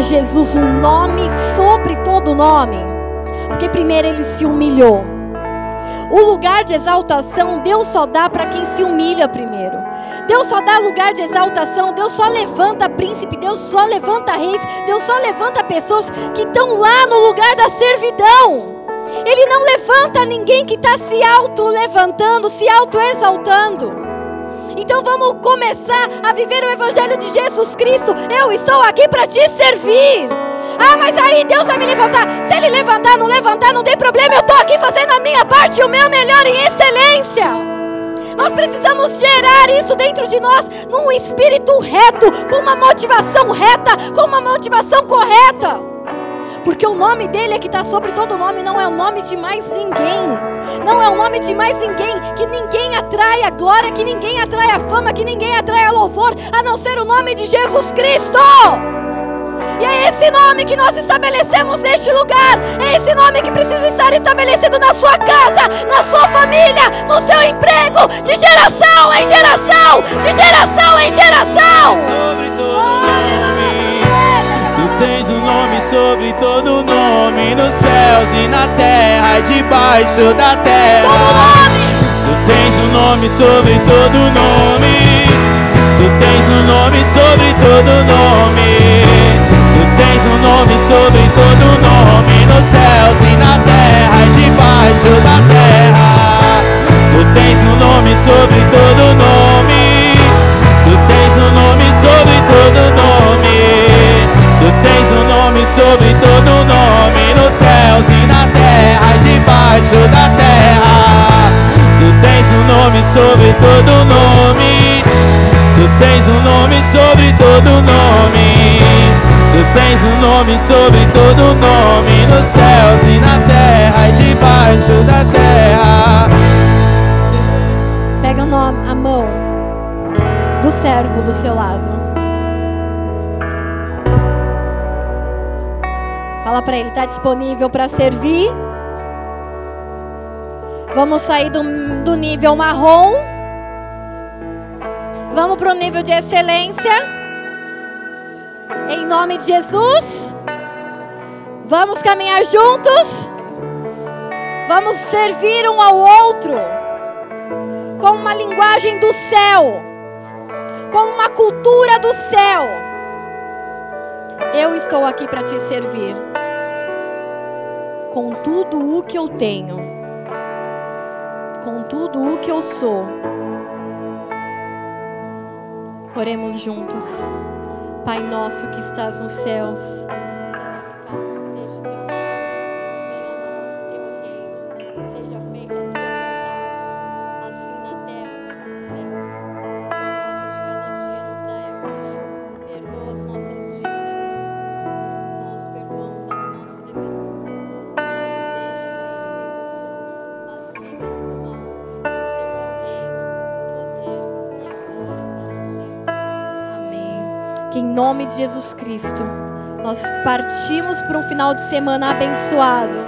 Jesus um nome sobre todo nome? Porque primeiro ele se humilhou. O lugar de exaltação Deus só dá para quem se humilha primeiro. Deus só dá lugar de exaltação, Deus só levanta príncipe, Deus só levanta reis, Deus só levanta pessoas que estão lá no lugar da servidão. Ele não levanta ninguém que está se auto-levantando, se auto-exaltando. Então vamos começar a viver o Evangelho de Jesus Cristo. Eu estou aqui para te servir. Ah, mas aí Deus vai me levantar. Se Ele levantar, não levantar, não tem problema. Eu estou aqui fazendo a minha parte, o meu melhor em excelência. Nós precisamos gerar isso dentro de nós, num espírito reto, com uma motivação reta, com uma motivação correta. Porque o nome dele é que está sobre todo nome, não é o nome de mais ninguém. Não é o nome de mais ninguém. Que ninguém atrai a glória, que ninguém atrai a fama, que ninguém atrai a louvor, a não ser o nome de Jesus Cristo. E é esse nome que nós estabelecemos neste lugar. É esse nome que precisa estar estabelecido na sua casa, na sua família, no seu emprego, de geração em geração, de geração em geração. sobre todo nome. Tu tens um nome sobre todo nome, nos céus e na terra e debaixo da terra. Todo nome. Tens um nome sobre todo nome. Tu tens um nome sobre todo nome. Tu tens um nome sobre todo nome, nos céus e na terra e debaixo da terra. Tu tens um nome sobre todo nome. Tu tens um nome sobre todo nome. Tu tens um nome sobre todo nome, nos céus e na terra e debaixo da terra. Tu tens um nome sobre todo nome. Tu tens um nome sobre todo nome. Tu tens um nome sobre todo nome, nos céus e na terra e debaixo da terra. Pega a mão do servo do seu lado. Fala para ele, está disponível para servir? Vamos sair do, do nível marrom. Vamos para o nível de excelência. Em nome de Jesus. Vamos caminhar juntos. Vamos servir um ao outro com uma linguagem do céu, com uma cultura do céu. Eu estou aqui para te servir, com tudo o que eu tenho, tudo o que eu sou. Oremos juntos. Pai nosso que estás nos céus. De Jesus Cristo nós partimos para um final de semana abençoado,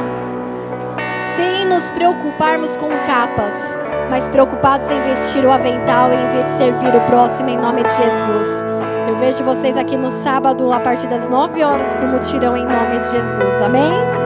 sem nos preocuparmos com capas, mas preocupados em vestir o avental e em servir o próximo em nome de Jesus. Eu vejo vocês aqui no sábado a partir das 9 horas para o mutirão em nome de Jesus. Amém?